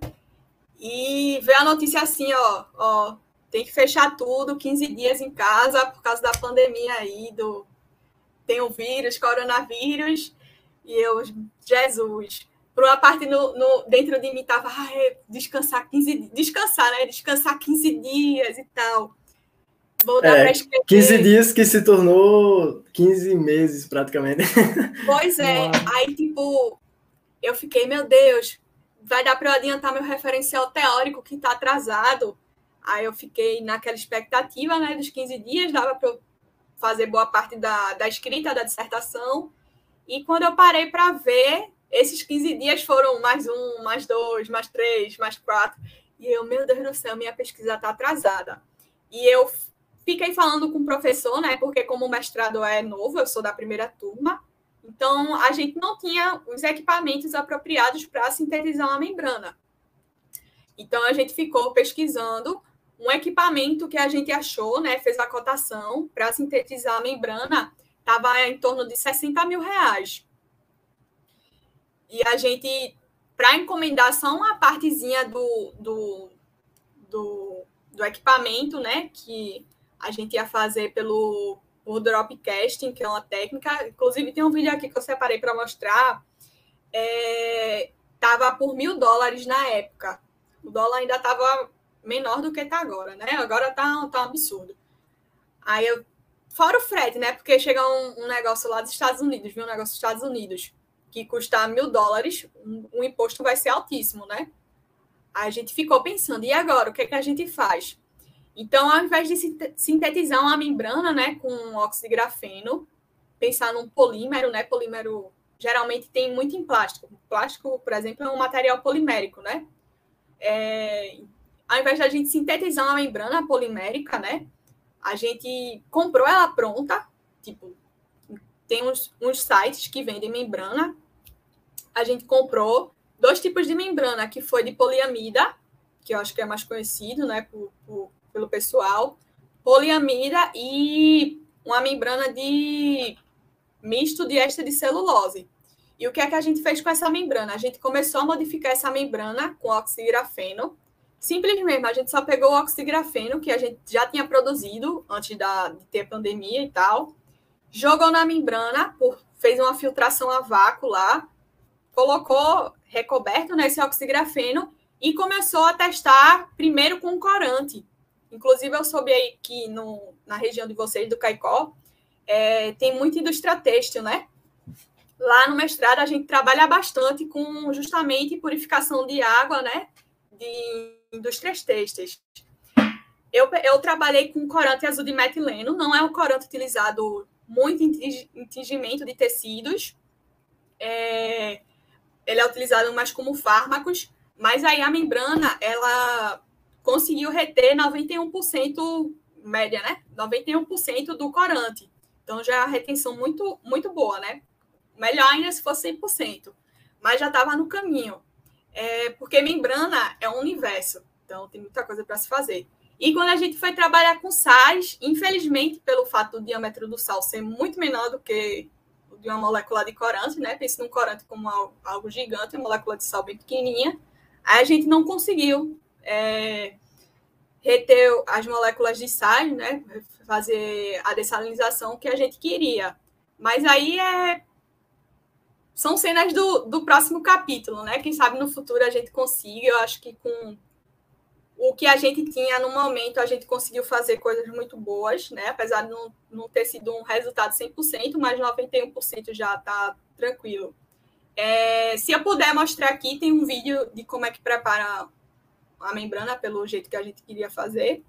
e veio a notícia assim, ó, ó, tem que fechar tudo, 15 dias em casa, por causa da pandemia aí, do... Tem o vírus, coronavírus, e eu, Jesus, por uma parte no, no dentro de mim tava ah, descansar 15 descansar, né? Descansar 15 dias e tal. Voltar é, para escrever. 15 dias que se tornou 15 meses praticamente. Pois é. Aí, tipo, eu fiquei, meu Deus, vai dar para eu adiantar meu referencial teórico que está atrasado. Aí eu fiquei naquela expectativa, né, dos 15 dias, dava para eu fazer boa parte da, da escrita da dissertação. E quando eu parei para ver, esses 15 dias foram mais um, mais dois, mais três, mais quatro. E eu, meu Deus do céu, minha pesquisa está atrasada. E eu fiquei falando com o professor, né? Porque como o mestrado é novo, eu sou da primeira turma, então a gente não tinha os equipamentos apropriados para sintetizar uma membrana. Então a gente ficou pesquisando um equipamento que a gente achou, né? Fez a cotação para sintetizar a membrana estava em torno de 60 mil reais. E a gente, para encomendar só uma partezinha do, do, do, do, equipamento, né? Que a gente ia fazer pelo por dropcasting, que é uma técnica. Inclusive, tem um vídeo aqui que eu separei para mostrar. É, tava por mil dólares na época. O dólar ainda estava menor do que está agora, né? Agora tá, tá um absurdo. Aí eu Fora o frete, né? Porque chega um, um, negócio lá dos Estados Unidos, viu? Um negócio dos Estados Unidos, que custa mil dólares, um, um imposto vai ser altíssimo, né? A gente ficou pensando, e agora? O que, é que a gente faz? Então, ao invés de sintetizar uma membrana, né, com óxido de grafeno, pensar num polímero, né? Polímero geralmente tem muito em plástico. Plástico, por exemplo, é um material polimérico, né? É, ao invés de a gente sintetizar uma membrana polimérica, né? A gente comprou ela pronta, tipo, tem uns, uns sites que vendem membrana. A gente comprou dois tipos de membrana, que foi de poliamida, que eu acho que é mais conhecido, né, por, por, pelo pessoal, poliamida e uma membrana de misto de éster de celulose. E o que é que a gente fez com essa membrana? A gente começou a modificar essa membrana com oxirafeno, simplesmente a gente só pegou o oxigrafeno, que a gente já tinha produzido antes da, de ter pandemia e tal, jogou na membrana, por, fez uma filtração a vácuo lá, colocou recoberto nesse né, oxigrafeno e começou a testar primeiro com corante. Inclusive, eu soube aí que no, na região de vocês, do Caicó, é, tem muita indústria têxtil, né? Lá no mestrado, a gente trabalha bastante com justamente purificação de água, né? De indústrias têxteis. Eu, eu trabalhei com corante azul de metileno, não é um corante utilizado muito em tingimento de tecidos. É, ele é utilizado mais como fármacos, mas aí a membrana, ela conseguiu reter 91% média, né? 91% do corante. Então já é uma retenção muito, muito boa, né? Melhor ainda se fosse 100%. Mas já estava no caminho. É, porque membrana é um universo. Então tem muita coisa para se fazer. E quando a gente foi trabalhar com sais, infelizmente, pelo fato do diâmetro do sal ser muito menor do que o de uma molécula de corante, né? Pense num corante como algo gigante, uma molécula de sal bem pequenininha. Aí a gente não conseguiu é, reter as moléculas de sais, né? Fazer a dessalinização que a gente queria. Mas aí é são cenas do, do próximo capítulo, né? Quem sabe no futuro a gente consiga. Eu acho que com o que a gente tinha no momento, a gente conseguiu fazer coisas muito boas, né? Apesar de não, não ter sido um resultado 100%, mas 91% já está tranquilo. É, se eu puder mostrar aqui, tem um vídeo de como é que prepara a membrana pelo jeito que a gente queria fazer.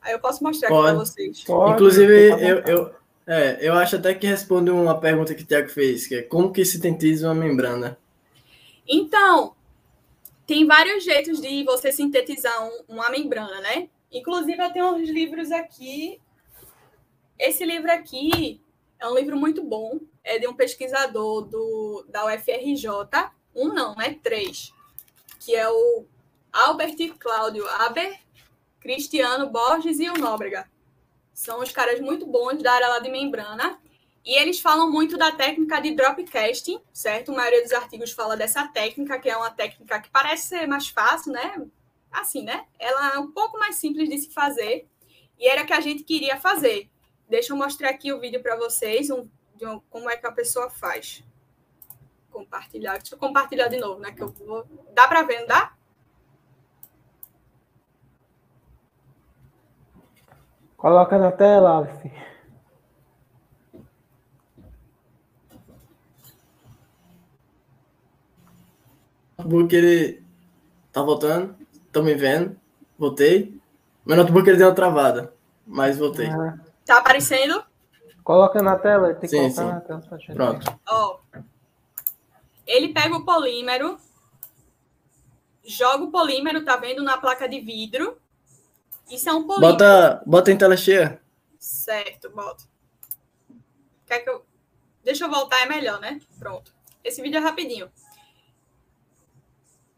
Aí eu posso mostrar pode, aqui para vocês. Pode, Inclusive, eu, eu, é, eu acho até que responde uma pergunta que o Tiago fez, que é como que sintetiza uma membrana? Então, tem vários jeitos de você sintetizar um, uma membrana, né? Inclusive, eu tenho uns livros aqui. Esse livro aqui é um livro muito bom. É de um pesquisador do, da UFRJ. Um não, né? Três. Que é o Albert Cláudio Aber, Cristiano Borges e o Nóbrega. São os caras muito bons da área lá de membrana. E eles falam muito da técnica de dropcasting, certo? A maioria dos artigos fala dessa técnica, que é uma técnica que parece ser mais fácil, né? Assim, né? Ela é um pouco mais simples de se fazer. E era que a gente queria fazer. Deixa eu mostrar aqui o vídeo para vocês, um, um, como é que a pessoa faz. Compartilhar. Deixa eu compartilhar de novo, né? Que eu vou... Dá para ver, não dá? Coloca na tela, Alf. notebook ele tá voltando, estão me vendo, voltei. Meu notebook ele deu uma travada, mas voltei. Ah. Tá aparecendo? Coloca na tela, tem que sim, sim. na tela. Pronto. Ó, ele pega o polímero, joga o polímero, tá vendo, na placa de vidro. Isso é um polímero. Bota, bota em tela cheia. Certo, bota. Quer que eu... Deixa eu voltar, é melhor, né? Pronto. Esse vídeo é rapidinho.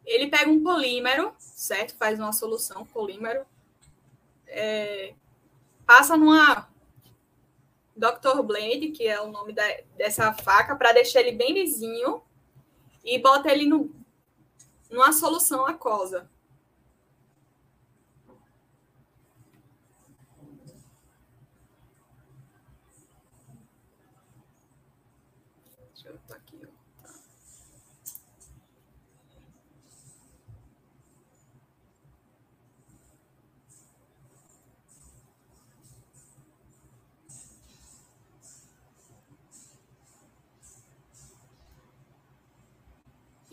Ele pega um polímero, certo? Faz uma solução polímero, é, passa numa Dr. Blade, que é o nome da, dessa faca, para deixar ele bem lisinho e bota ele no, numa solução aquosa.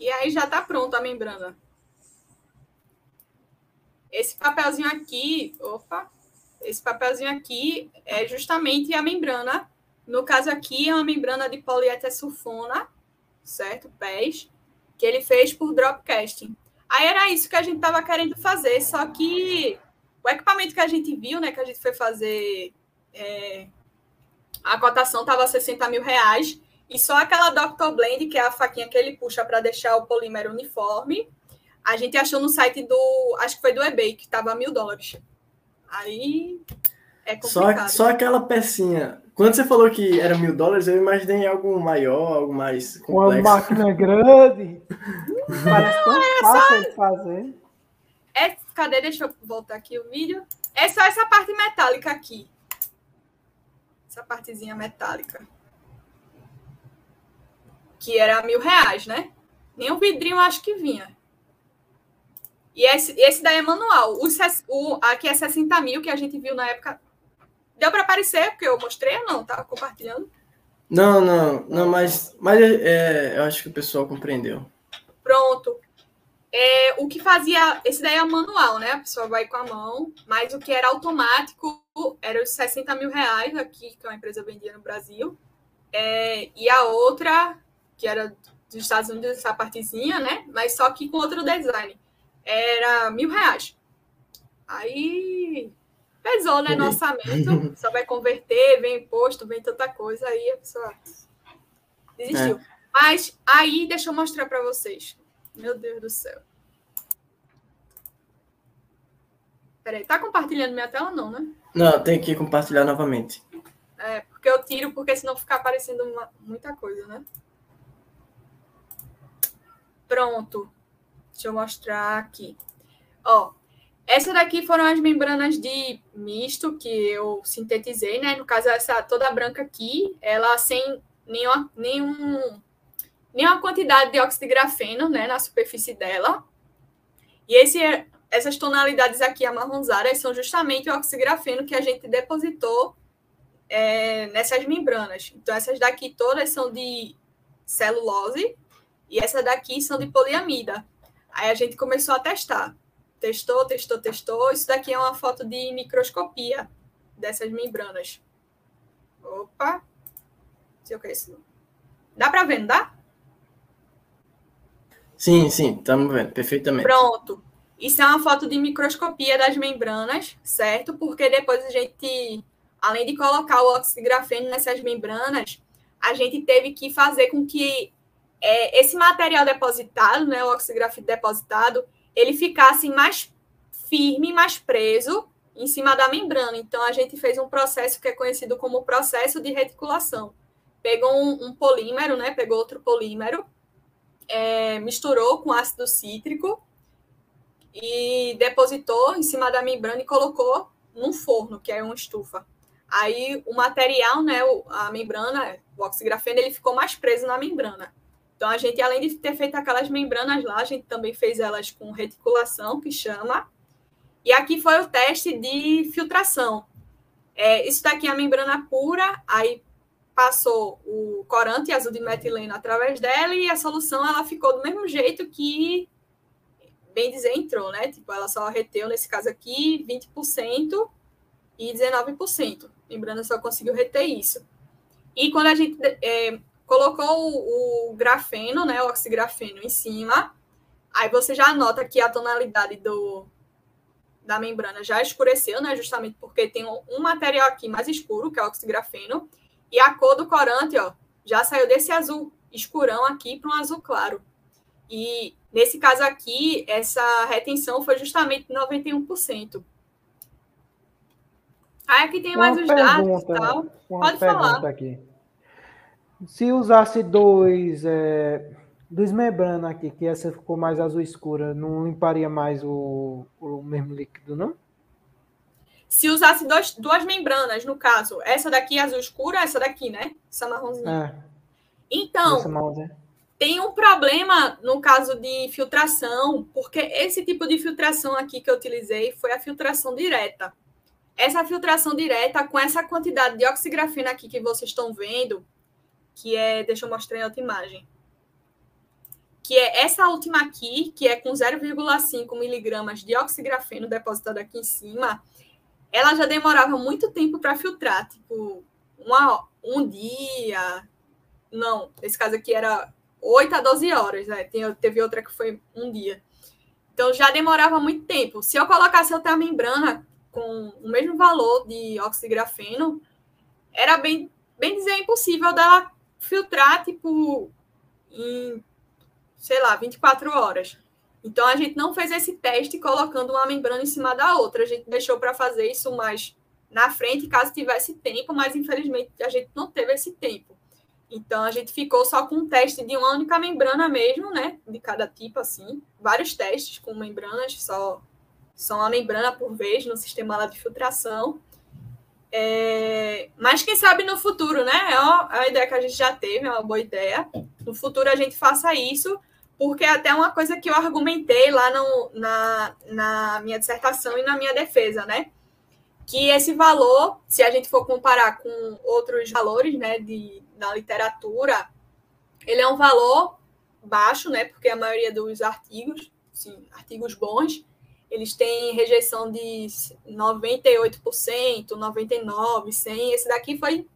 E aí já está pronto a membrana. Esse papelzinho aqui, opa, esse papelzinho aqui é justamente a membrana. No caso aqui é uma membrana de poliéter sulfona, certo? PES, que ele fez por dropcasting. Aí era isso que a gente estava querendo fazer, só que o equipamento que a gente viu, né, que a gente foi fazer, é, a cotação estava 60 mil reais. E só aquela Dr. Blend, que é a faquinha que ele puxa para deixar o polímero uniforme, a gente achou no site do. Acho que foi do eBay, que estava mil dólares. Aí é complicado. Só, só aquela pecinha. Quando você falou que era mil dólares, eu imaginei algo maior, algo mais complexo. Uma máquina grande. Parece tão é fácil de fazer. É cadê? Deixa eu voltar aqui o vídeo. É só essa parte metálica aqui. Essa partezinha metálica. Que era mil reais, né? Nem o vidrinho acho que vinha. E esse, esse daí é manual. O, o, aqui é 60 mil, que a gente viu na época. Deu para aparecer, porque eu mostrei ou não? Tava compartilhando? Não, não, não, mas, mas é, eu acho que o pessoal compreendeu. Pronto. É, o que fazia. Esse daí é manual, né? A pessoa vai com a mão, mas o que era automático era os 60 mil reais aqui, que uma empresa vendia no Brasil. É, e a outra, que era dos Estados Unidos, essa partezinha, né? Mas só que com outro design. Era mil reais. Aí pesou, né? No orçamento. Só vai converter, vem imposto, vem tanta coisa, aí a pessoa desistiu. É. Mas aí, deixa eu mostrar para vocês. Meu Deus do céu. Peraí, tá compartilhando minha tela, não, né? Não, tem que compartilhar novamente. É, porque eu tiro, porque senão fica aparecendo uma, muita coisa, né? Pronto. Deixa eu mostrar aqui. Ó, essa daqui foram as membranas de misto que eu sintetizei, né? No caso, essa toda branca aqui, ela sem nenhuma, nenhum, nenhuma quantidade de óxido de grafeno, né? Na superfície dela. E esse, essas tonalidades aqui amarronzadas são justamente o óxido de grafeno que a gente depositou é, nessas membranas. Então, essas daqui todas são de celulose e essas daqui são de poliamida. Aí a gente começou a testar. Testou, testou, testou. Isso daqui é uma foto de microscopia dessas membranas. Opa! Que é isso. Dá para ver, não dá? Sim, sim, estamos vendo perfeitamente. Pronto. Isso é uma foto de microscopia das membranas, certo? Porque depois a gente, além de colocar o óxido de grafeno nessas membranas, a gente teve que fazer com que é, esse material depositado, né, o óxido de grafeno depositado, ele ficasse mais firme, mais preso em cima da membrana. Então, a gente fez um processo que é conhecido como processo de reticulação. Pegou um, um polímero, né? Pegou outro polímero, é, misturou com ácido cítrico e depositou em cima da membrana e colocou num forno, que é uma estufa. Aí o material, né, a membrana, o oxigрафeno, ele ficou mais preso na membrana. Então, a gente, além de ter feito aquelas membranas lá, a gente também fez elas com reticulação, que chama. E aqui foi o teste de filtração. É, isso daqui é a membrana pura, aí passou o corante azul de metileno através dela e a solução ela ficou do mesmo jeito que, bem dizer, entrou, né? Tipo, ela só reteu, nesse caso aqui, 20% e 19%. A membrana só conseguiu reter isso. E quando a gente é, colocou o, o grafeno, né, o oxigrafeno em cima, aí você já nota que a tonalidade do, da membrana já escureceu, né, justamente porque tem um material aqui mais escuro, que é o oxigrafeno, e a cor do corante, ó, já saiu desse azul escurão aqui para um azul claro. E nesse caso aqui, essa retenção foi justamente 91%. Aí aqui tem mais os dados e tal. Pode falar. Aqui. Se usasse dois, é, dois membranas aqui, que essa ficou mais azul escura, não limparia mais o, o mesmo líquido, não? Se usasse dois, duas membranas, no caso, essa daqui é azul escura, essa daqui, né? Essa marronzinha. É. Então, tem um problema no caso de filtração, porque esse tipo de filtração aqui que eu utilizei foi a filtração direta essa filtração direta com essa quantidade de oxigrafina aqui que vocês estão vendo, que é, deixa eu mostrar em outra imagem, que é essa última aqui, que é com 0,5 miligramas de oxigrafeno depositado aqui em cima, ela já demorava muito tempo para filtrar, tipo, uma, um dia, não, nesse caso aqui era 8 a 12 horas, né? Tem, teve outra que foi um dia. Então já demorava muito tempo. Se eu colocasse outra membrana com o mesmo valor de oxigrafeno, era bem, bem dizer impossível dela filtrar, tipo, em, sei lá, 24 horas. Então, a gente não fez esse teste colocando uma membrana em cima da outra. A gente deixou para fazer isso mais na frente, caso tivesse tempo, mas infelizmente a gente não teve esse tempo. Então, a gente ficou só com um teste de uma única membrana mesmo, né? De cada tipo, assim. Vários testes com membranas, só, só uma membrana por vez no sistema lá de filtração. É, mas quem sabe no futuro, né? É é uma ideia que a gente já teve, é uma boa ideia. No futuro a gente faça isso, porque é até uma coisa que eu argumentei lá no, na, na minha dissertação e na minha defesa, né? Que esse valor, se a gente for comparar com outros valores, né, de, da literatura, ele é um valor baixo, né? Porque a maioria dos artigos, sim, artigos bons, eles têm rejeição de 98%, 99%, 100%. Esse daqui foi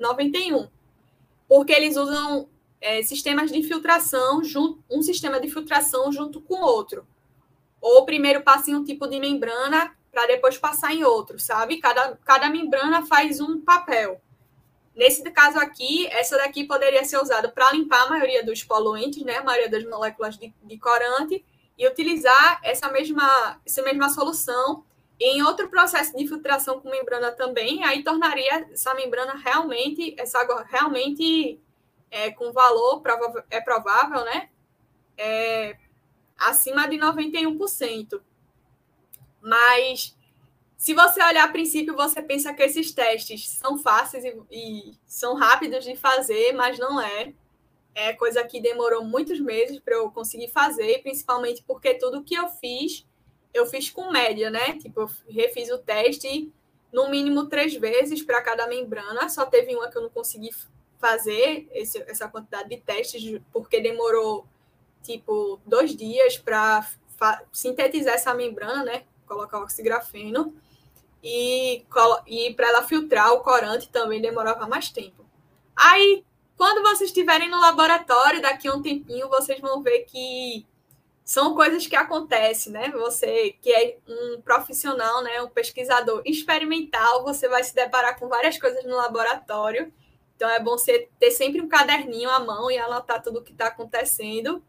91%. Porque eles usam é, sistemas de infiltração, um sistema de filtração junto com outro. Ou primeiro passa em um tipo de membrana para depois passar em outro, sabe? Cada, cada membrana faz um papel. Nesse caso aqui, essa daqui poderia ser usada para limpar a maioria dos poluentes, né? A maioria das moléculas de, de corante e utilizar essa mesma, essa mesma solução em outro processo de filtração com membrana também, aí tornaria essa membrana realmente, essa água realmente é, com valor provável, é provável, né? É, acima de 91%. Mas se você olhar a princípio, você pensa que esses testes são fáceis e, e são rápidos de fazer, mas não é é coisa que demorou muitos meses para eu conseguir fazer, principalmente porque tudo que eu fiz, eu fiz com média, né? Tipo, eu refiz o teste no mínimo três vezes para cada membrana, só teve uma que eu não consegui fazer esse, essa quantidade de testes, porque demorou, tipo, dois dias para sintetizar essa membrana, né? Colocar o oxigrafeno. E, e para ela filtrar o corante também demorava mais tempo. Aí quando vocês estiverem no laboratório, daqui a um tempinho, vocês vão ver que são coisas que acontecem, né? Você que é um profissional, né, um pesquisador experimental, você vai se deparar com várias coisas no laboratório. Então é bom você ter sempre um caderninho à mão e anotar tudo o que está acontecendo,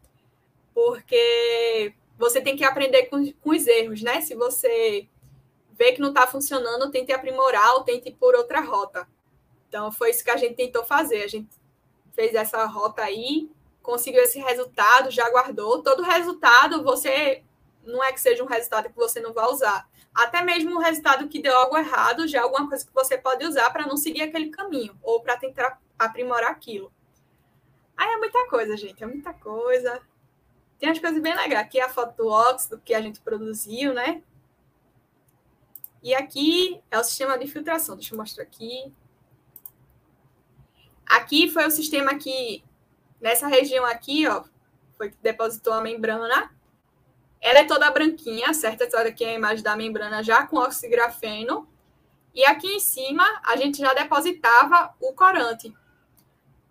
porque você tem que aprender com, com os erros, né? Se você vê que não está funcionando, tente aprimorar ou tente ir por outra rota. Então foi isso que a gente tentou fazer. A gente fez essa rota aí, conseguiu esse resultado, já guardou. Todo resultado, você não é que seja um resultado que você não vai usar. Até mesmo um resultado que deu algo errado, já é alguma coisa que você pode usar para não seguir aquele caminho ou para tentar aprimorar aquilo. Aí é muita coisa, gente, é muita coisa. Tem umas coisas bem legais. Aqui é a foto do óxido que a gente produziu, né? E aqui é o sistema de filtração. Deixa eu mostrar aqui. Aqui foi o sistema que, nessa região aqui, ó, foi que depositou a membrana. Ela é toda branquinha, certo? Essa aqui é a imagem da membrana já com oxigrafeno. E aqui em cima, a gente já depositava o corante.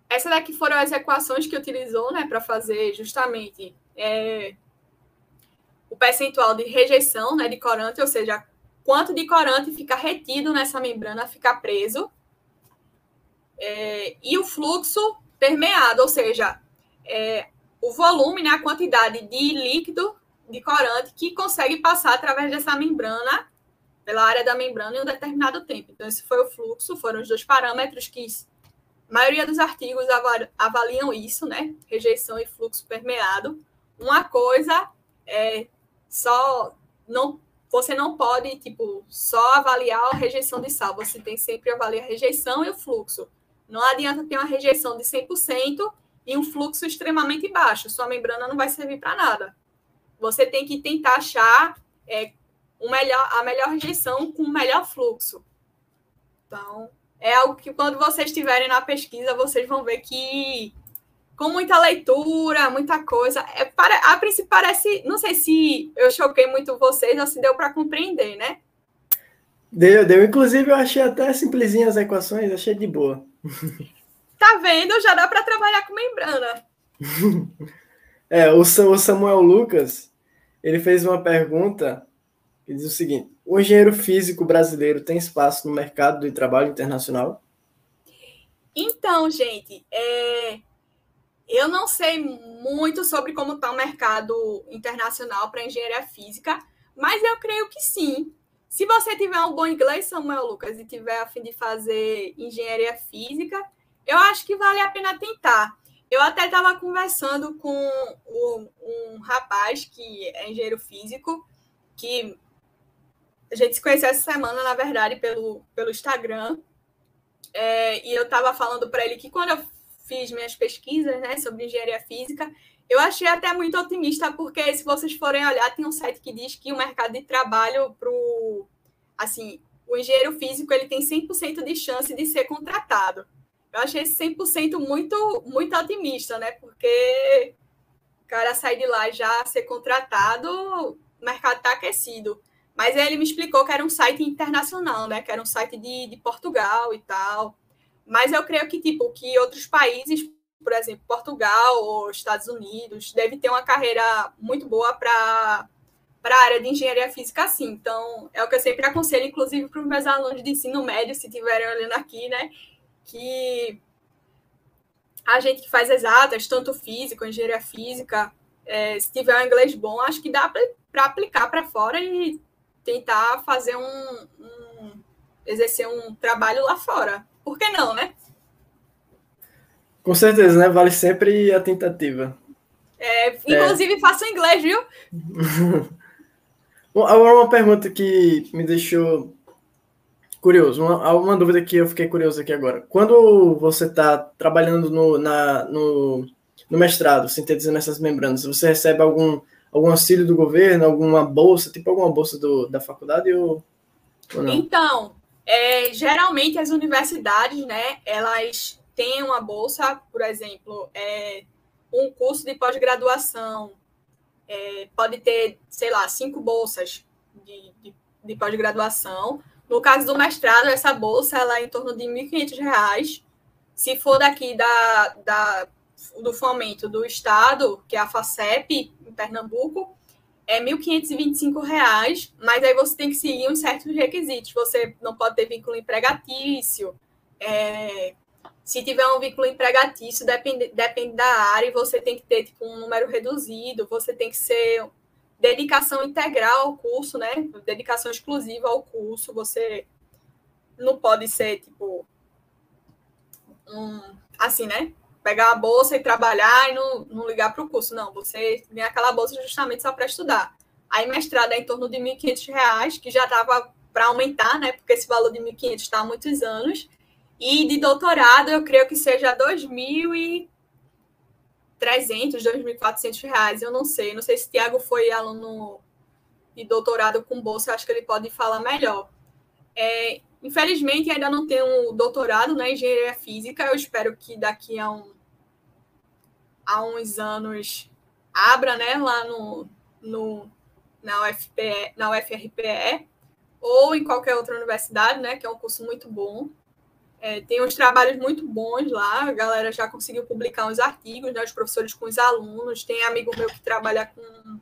Essa daqui foram as equações que utilizou, né, para fazer justamente é, o percentual de rejeição, né, de corante, ou seja, quanto de corante fica retido nessa membrana, fica preso é, e o fluxo permeado, ou seja, é, o volume, né, a quantidade de líquido de corante que consegue passar através dessa membrana, pela área da membrana em um determinado tempo. Então, esse foi o fluxo, foram os dois parâmetros que a maioria dos artigos avaliam isso, né? Rejeição e fluxo permeado. Uma coisa é só não você não pode, tipo, só avaliar a rejeição de sal, você tem sempre avaliar a rejeição e o fluxo. Não adianta ter uma rejeição de 100% e um fluxo extremamente baixo. Sua membrana não vai servir para nada. Você tem que tentar achar é, um melhor, a melhor rejeição com o melhor fluxo. Então, é algo que quando vocês estiverem na pesquisa, vocês vão ver que com muita leitura, muita coisa, é, para, a princípio parece, não sei se eu choquei muito vocês ou se deu para compreender, né? Deu, deu. Inclusive, eu achei até simplesinhas as equações, achei de boa. Tá vendo? Já dá para trabalhar com membrana. é, o Samuel Lucas, ele fez uma pergunta que diz o seguinte: o engenheiro físico brasileiro tem espaço no mercado de trabalho internacional? Então, gente, é... eu não sei muito sobre como está o mercado internacional para engenharia física, mas eu creio que sim. Se você tiver um bom inglês, Samuel Lucas, e tiver a fim de fazer engenharia física, eu acho que vale a pena tentar. Eu até estava conversando com um, um, rapaz que é engenheiro físico, que a gente se conheceu essa semana, na verdade, pelo, pelo Instagram. É, e eu estava falando para ele que quando eu fiz minhas pesquisas né, sobre engenharia física, eu achei até muito otimista, porque se vocês forem olhar, tem um site que diz que o mercado de trabalho para o. Assim, o engenheiro físico ele tem 100% de chance de ser contratado. Eu achei esse 100% muito, muito otimista, né? Porque o cara sai de lá já ser contratado, o mercado está aquecido. Mas ele me explicou que era um site internacional, né? Que era um site de, de Portugal e tal. Mas eu creio que, tipo, que outros países, por exemplo, Portugal ou Estados Unidos, deve ter uma carreira muito boa para para a área de engenharia física, assim. Então, é o que eu sempre aconselho, inclusive para os meus alunos de ensino médio, se estiverem olhando aqui, né? Que a gente que faz exatas, tanto físico, engenharia física, é, se tiver um inglês bom, acho que dá para aplicar para fora e tentar fazer um, um, exercer um trabalho lá fora. Por que não, né? Com certeza, né? Vale sempre a tentativa. É, inclusive, é. faça inglês, viu? Agora, uma pergunta que me deixou curioso, uma, uma dúvida que eu fiquei curioso aqui agora. Quando você está trabalhando no, na, no, no mestrado, sintetizando essas membranas, você recebe algum algum auxílio do governo, alguma bolsa, tipo alguma bolsa do, da faculdade ou, ou não? Então, é, geralmente as universidades, né, elas têm uma bolsa, por exemplo, é, um curso de pós-graduação é, pode ter, sei lá, cinco bolsas de, de, de pós-graduação. No caso do mestrado, essa bolsa ela é em torno de R$ 1.500. Se for daqui da, da do fomento do Estado, que é a FACEP, em Pernambuco, é R$ 1.525, mas aí você tem que seguir uns certos requisitos. Você não pode ter vínculo empregatício. É, se tiver um vínculo empregatício, depende, depende da área, e você tem que ter tipo, um número reduzido, você tem que ser dedicação integral ao curso, né? Dedicação exclusiva ao curso. Você não pode ser, tipo, um, assim, né? pegar a bolsa e trabalhar e não, não ligar para o curso. Não, você ganha aquela bolsa justamente só para estudar. Aí mestrado é em torno de R$ 1.500, que já estava para aumentar, né? Porque esse valor de R$ 1.500 está há muitos anos. E de doutorado, eu creio que seja R$ 2.300, R$ 2.400. Eu não sei. Não sei se Tiago foi aluno de doutorado com bolsa, acho que ele pode falar melhor. É, infelizmente, ainda não tenho doutorado na né, engenharia física. Eu espero que daqui a um há uns anos abra, né, lá no, no, na, UFPE, na UFRPE, ou em qualquer outra universidade, né, que é um curso muito bom. É, tem uns trabalhos muito bons lá, a galera já conseguiu publicar uns artigos, né, os professores com os alunos, tem amigo meu que trabalha com,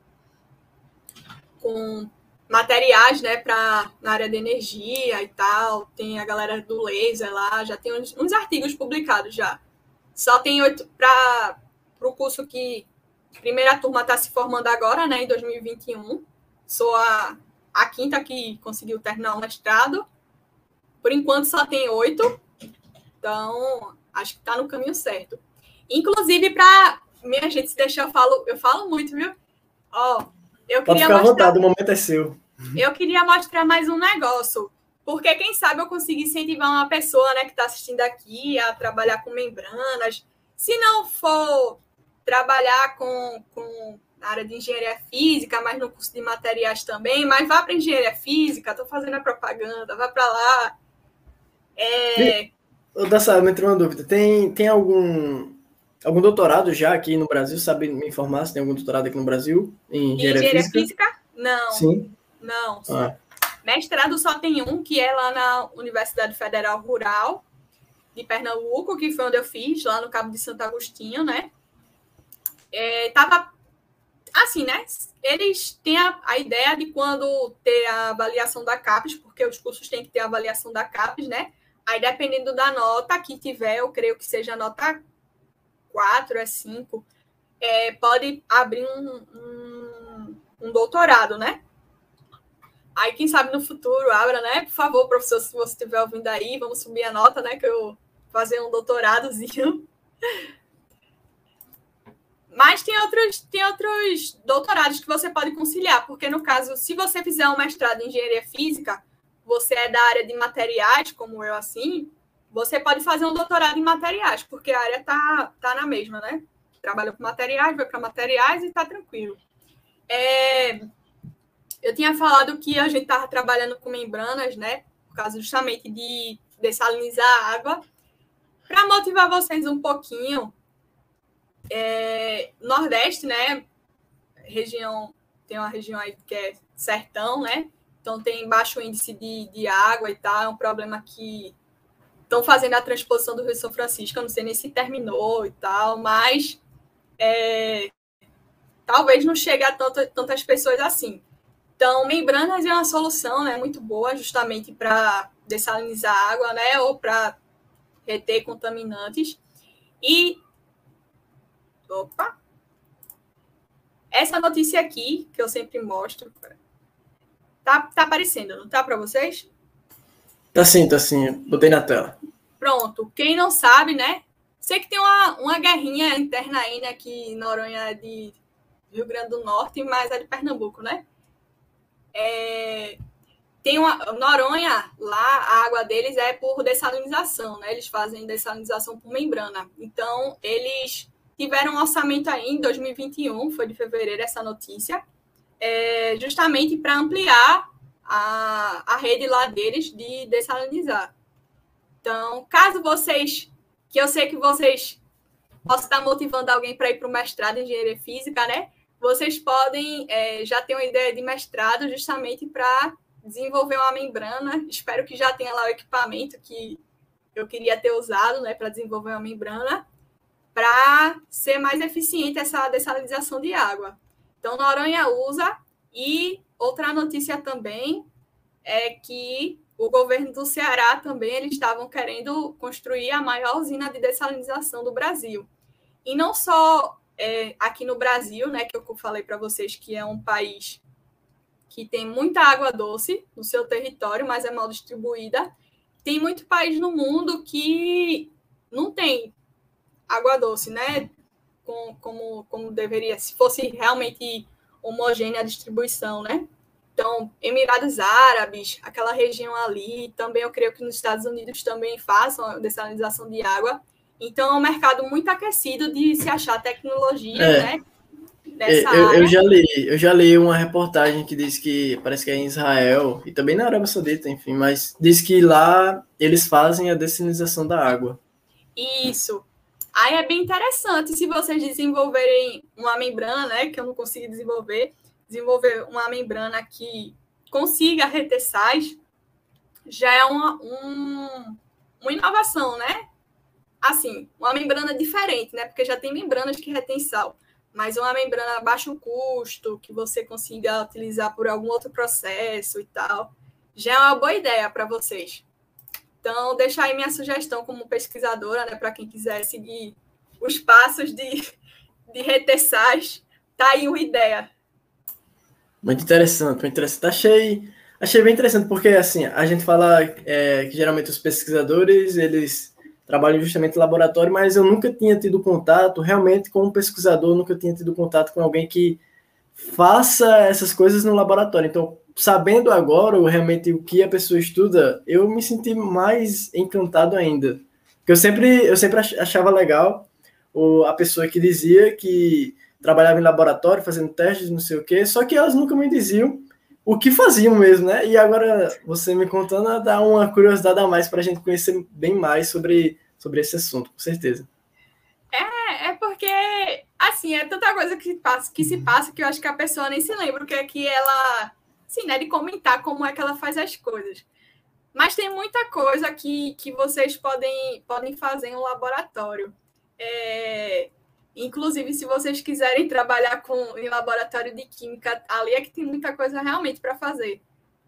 com materiais, né, para na área de energia e tal, tem a galera do laser lá, já tem uns, uns artigos publicados já. Só tem oito para o curso que a primeira turma está se formando agora, né, em 2021. Sou a, a quinta que conseguiu terminar o mestrado. Por enquanto só tem oito, então acho que está no caminho certo. Inclusive, para minha gente, se deixar, eu falo, eu falo muito, viu? Ó, eu Pode queria ficar mostrar, à vontade, o momento é seu. Eu queria mostrar mais um negócio. Porque quem sabe eu consigo incentivar uma pessoa né, que está assistindo aqui a trabalhar com membranas. Se não for trabalhar com, com a área de engenharia física, mas no curso de materiais também, mas vá para engenharia física, estou fazendo a propaganda, vá para lá. É... Dessa, me entrou uma dúvida. Tem, tem algum, algum doutorado já aqui no Brasil? Sabe me informar se tem algum doutorado aqui no Brasil em engenharia, engenharia física? física? Não. Sim? Não. Ah. Mestrado só tem um, que é lá na Universidade Federal Rural de Pernambuco, que foi onde eu fiz, lá no Cabo de Santo Agostinho, né? é, tava assim, né? Eles têm a, a, ideia de quando ter a avaliação da CAPES, porque os cursos têm que ter a avaliação da CAPES, né? Aí, dependendo da nota que tiver, eu creio que seja nota 4, é 5, é, pode abrir um, um, um, doutorado, né? Aí, quem sabe no futuro abra, né? Por favor, professor, se você estiver ouvindo aí, vamos subir a nota, né? Que eu fazer um doutoradozinho. Mas tem outros, tem outros doutorados que você pode conciliar, porque no caso, se você fizer um mestrado em engenharia física, você é da área de materiais, como eu assim, você pode fazer um doutorado em materiais, porque a área tá, tá na mesma, né? Trabalha com materiais, vai para materiais e tá tranquilo. É, eu tinha falado que a gente estava trabalhando com membranas, né? Por causa justamente de dessalinizar a água. Para motivar vocês um pouquinho, é, Nordeste, né? Região, tem uma região aí que é sertão, né? Então tem baixo índice de, de água e tal, é um problema que estão fazendo a transposição do Rio São Francisco, eu não sei nem se terminou e tal, mas é, talvez não chegue a tanto, tantas pessoas assim. Então, membranas é uma solução né, muito boa justamente para dessalinizar água, né, ou para reter contaminantes. E opa, essa notícia aqui que eu sempre mostro, tá, tá aparecendo, não tá para vocês? Tá sim, tá sim. Botei na tela. Pronto. Quem não sabe, né? Sei que tem uma, uma guerrinha interna aí, né? Que Noronha é de Rio Grande do Norte, mas é de Pernambuco, né? É, tem uma Noronha lá, a água deles é por dessalinização, né? Eles fazem dessalinização por membrana. Então, eles tiveram um orçamento aí em 2021, foi de fevereiro essa notícia, é, justamente para ampliar a, a rede lá deles de dessalinizar. Então, caso vocês, que eu sei que vocês possam estar motivando alguém para ir para o mestrado em engenharia física, né? Vocês podem é, já ter uma ideia de mestrado justamente para desenvolver uma membrana. Espero que já tenha lá o equipamento que eu queria ter usado, né, para desenvolver uma membrana, para ser mais eficiente essa dessalinização de água. Então, Noronha usa e outra notícia também é que o governo do Ceará também eles estavam querendo construir a maior usina de dessalinização do Brasil. E não só é, aqui no Brasil, né, que eu falei para vocês que é um país que tem muita água doce no seu território, mas é mal distribuída. Tem muito país no mundo que não tem água doce, né? Com, como, como deveria, se fosse realmente homogênea a distribuição, né? Então, Emirados Árabes, aquela região ali, também eu creio que nos Estados Unidos também façam a dessalinização de água. Então, é um mercado muito aquecido de se achar tecnologia, é. né? Dessa eu, área. eu já li, eu já li uma reportagem que diz que parece que é em Israel e também na Arábia Saudita, enfim, mas diz que lá eles fazem a dessalinização da água. Isso. Aí é bem interessante se vocês desenvolverem uma membrana, né, que eu não consigo desenvolver, desenvolver uma membrana que consiga reter sais, já é uma, um, uma inovação, né? Assim, uma membrana diferente, né? Porque já tem membranas que retêm sal, mas uma membrana a baixo custo, que você consiga utilizar por algum outro processo e tal, já é uma boa ideia para vocês. Então, deixar aí minha sugestão como pesquisadora, né, para quem quiser seguir os passos de, de reter sais, tá aí uma ideia. Muito interessante, muito interessante. Achei, achei bem interessante, porque assim, a gente fala é, que geralmente os pesquisadores, eles trabalham justamente em laboratório, mas eu nunca tinha tido contato, realmente, como pesquisador, nunca tinha tido contato com alguém que faça essas coisas no laboratório. Então, sabendo agora realmente o que a pessoa estuda, eu me senti mais encantado ainda. Porque eu sempre, eu sempre achava legal o, a pessoa que dizia que trabalhava em laboratório, fazendo testes, não sei o quê, só que elas nunca me diziam o que faziam mesmo, né? E agora você me contando dá uma curiosidade a mais para a gente conhecer bem mais sobre, sobre esse assunto, com certeza. É, é porque, assim, é tanta coisa que, passa, que se passa que eu acho que a pessoa nem se lembra o que é que ela, assim, né, de comentar como é que ela faz as coisas. Mas tem muita coisa que, que vocês podem, podem fazer em um laboratório. É, Inclusive, se vocês quiserem trabalhar com em laboratório de química, ali é que tem muita coisa realmente para fazer.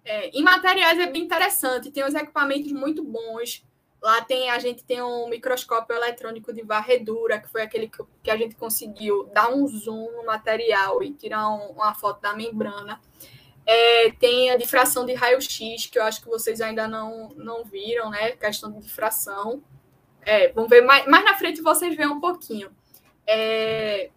É, em materiais é bem interessante, tem os equipamentos muito bons. Lá tem a gente tem um microscópio eletrônico de varredura, que foi aquele que, que a gente conseguiu dar um zoom no material e tirar um, uma foto da membrana. É, tem a difração de raio-x, que eu acho que vocês ainda não, não viram, né? Questão de difração. É, vamos ver mais, mais na frente vocês veem um pouquinho. É,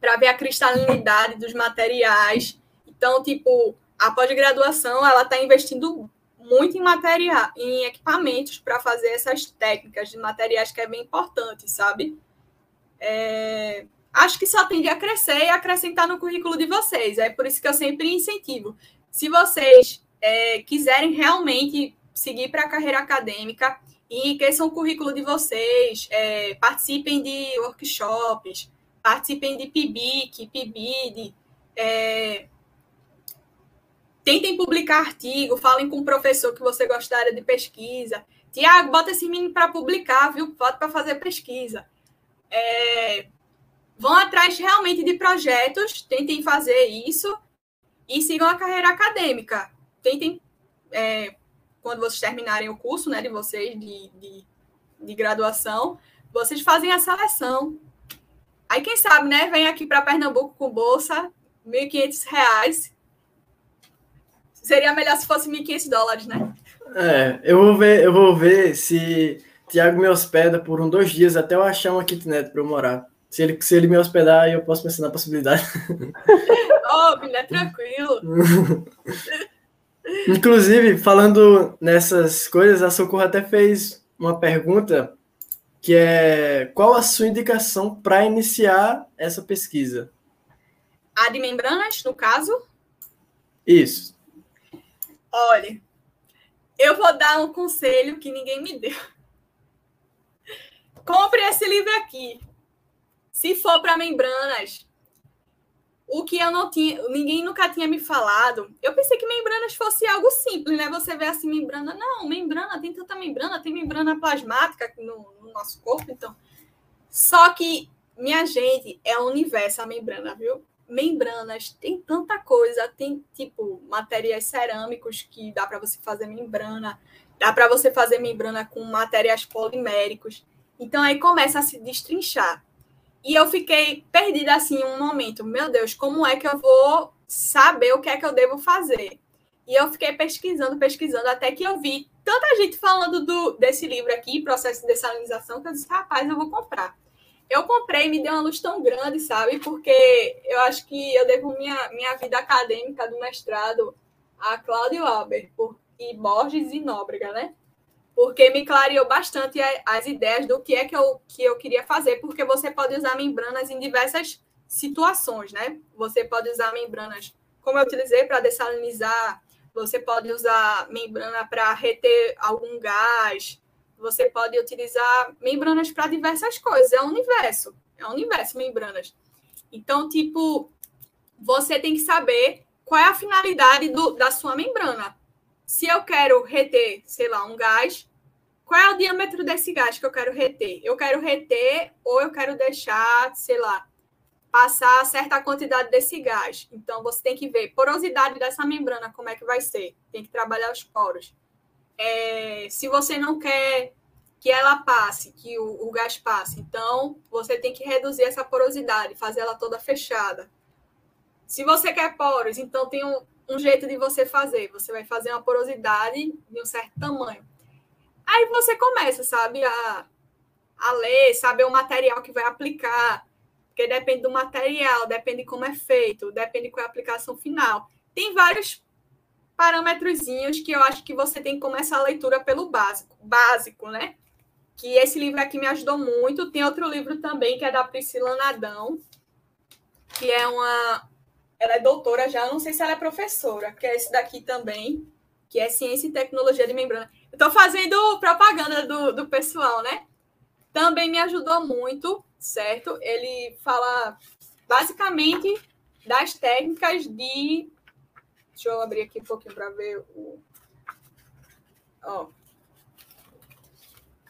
para ver a cristalinidade dos materiais. Então, tipo, a pós-graduação ela está investindo muito em material, em equipamentos para fazer essas técnicas de materiais que é bem importante, sabe? É, acho que só tende a crescer e acrescentar no currículo de vocês. É por isso que eu sempre incentivo. Se vocês é, quiserem realmente seguir para a carreira acadêmica, enriqueçam o currículo de vocês, é, participem de workshops, participem de PIBIC, PIBID, é, tentem publicar artigo, falem com o professor que você gostaria de pesquisa. Tiago, bota esse menino para publicar, viu? Bota para fazer pesquisa. É, vão atrás realmente de projetos, tentem fazer isso e sigam a carreira acadêmica. Tentem é, quando vocês terminarem o curso né, de vocês de, de, de graduação, vocês fazem a seleção. Aí, quem sabe, né? Vem aqui para Pernambuco com bolsa, R$ 1.500. Seria melhor se fosse 1.500 dólares, né? É, eu vou ver, eu vou ver se Tiago me hospeda por um dois dias até eu achar uma kitnet para eu morar. Se ele, se ele me hospedar, eu posso pensar na possibilidade. Óbvio, né? Tranquilo. Inclusive, falando nessas coisas, a Socorro até fez uma pergunta que é qual a sua indicação para iniciar essa pesquisa? A de membranas, no caso? Isso. Olha, eu vou dar um conselho que ninguém me deu. Compre esse livro aqui. Se for para membranas, o que eu não tinha, ninguém nunca tinha me falado. Eu pensei que membranas fosse algo simples, né? Você vê assim, membrana. Não, membrana, tem tanta membrana, tem membrana plasmática no, no nosso corpo, então. Só que, minha gente, é o universo a membrana, viu? Membranas, tem tanta coisa, tem tipo materiais cerâmicos que dá para você fazer membrana, dá para você fazer membrana com materiais poliméricos. Então aí começa a se destrinchar. E eu fiquei perdida assim um momento. Meu Deus, como é que eu vou saber o que é que eu devo fazer? E eu fiquei pesquisando, pesquisando, até que eu vi tanta gente falando do, desse livro aqui, Processo de Dessalinização, que eu disse, rapaz, eu vou comprar. Eu comprei e me deu uma luz tão grande, sabe? Porque eu acho que eu devo minha, minha vida acadêmica do mestrado a Cláudio Alber por, e Borges e Nóbrega, né? Porque me clareou bastante as ideias do que é que eu, que eu queria fazer, porque você pode usar membranas em diversas situações, né? Você pode usar membranas, como eu utilizei, para dessalinizar, você pode usar membrana para reter algum gás, você pode utilizar membranas para diversas coisas, é um universo, é um universo membranas. Então, tipo, você tem que saber qual é a finalidade do, da sua membrana se eu quero reter, sei lá, um gás, qual é o diâmetro desse gás que eu quero reter? Eu quero reter ou eu quero deixar, sei lá, passar certa quantidade desse gás. Então, você tem que ver porosidade dessa membrana, como é que vai ser. Tem que trabalhar os poros. É, se você não quer que ela passe, que o, o, gás passe, então você tem que reduzir essa porosidade, fazer ela toda fechada. Se você quer poros, então tem um, um jeito de você fazer. Você vai fazer uma porosidade de um certo tamanho. Aí você começa, sabe, a, a ler, saber o material que vai aplicar. Porque depende do material, depende de como é feito, depende qual é a aplicação final. Tem vários parâmetrozinhos que eu acho que você tem que começar a leitura pelo básico, básico, né? Que esse livro aqui me ajudou muito. Tem outro livro também que é da Priscila Nadão, que é uma, ela é doutora já, não sei se ela é professora, que é esse daqui também, que é Ciência e Tecnologia de Membrana. Eu estou fazendo propaganda do, do pessoal, né? Também me ajudou muito, certo? Ele fala basicamente das técnicas de. Deixa eu abrir aqui um pouquinho para ver o. Ó.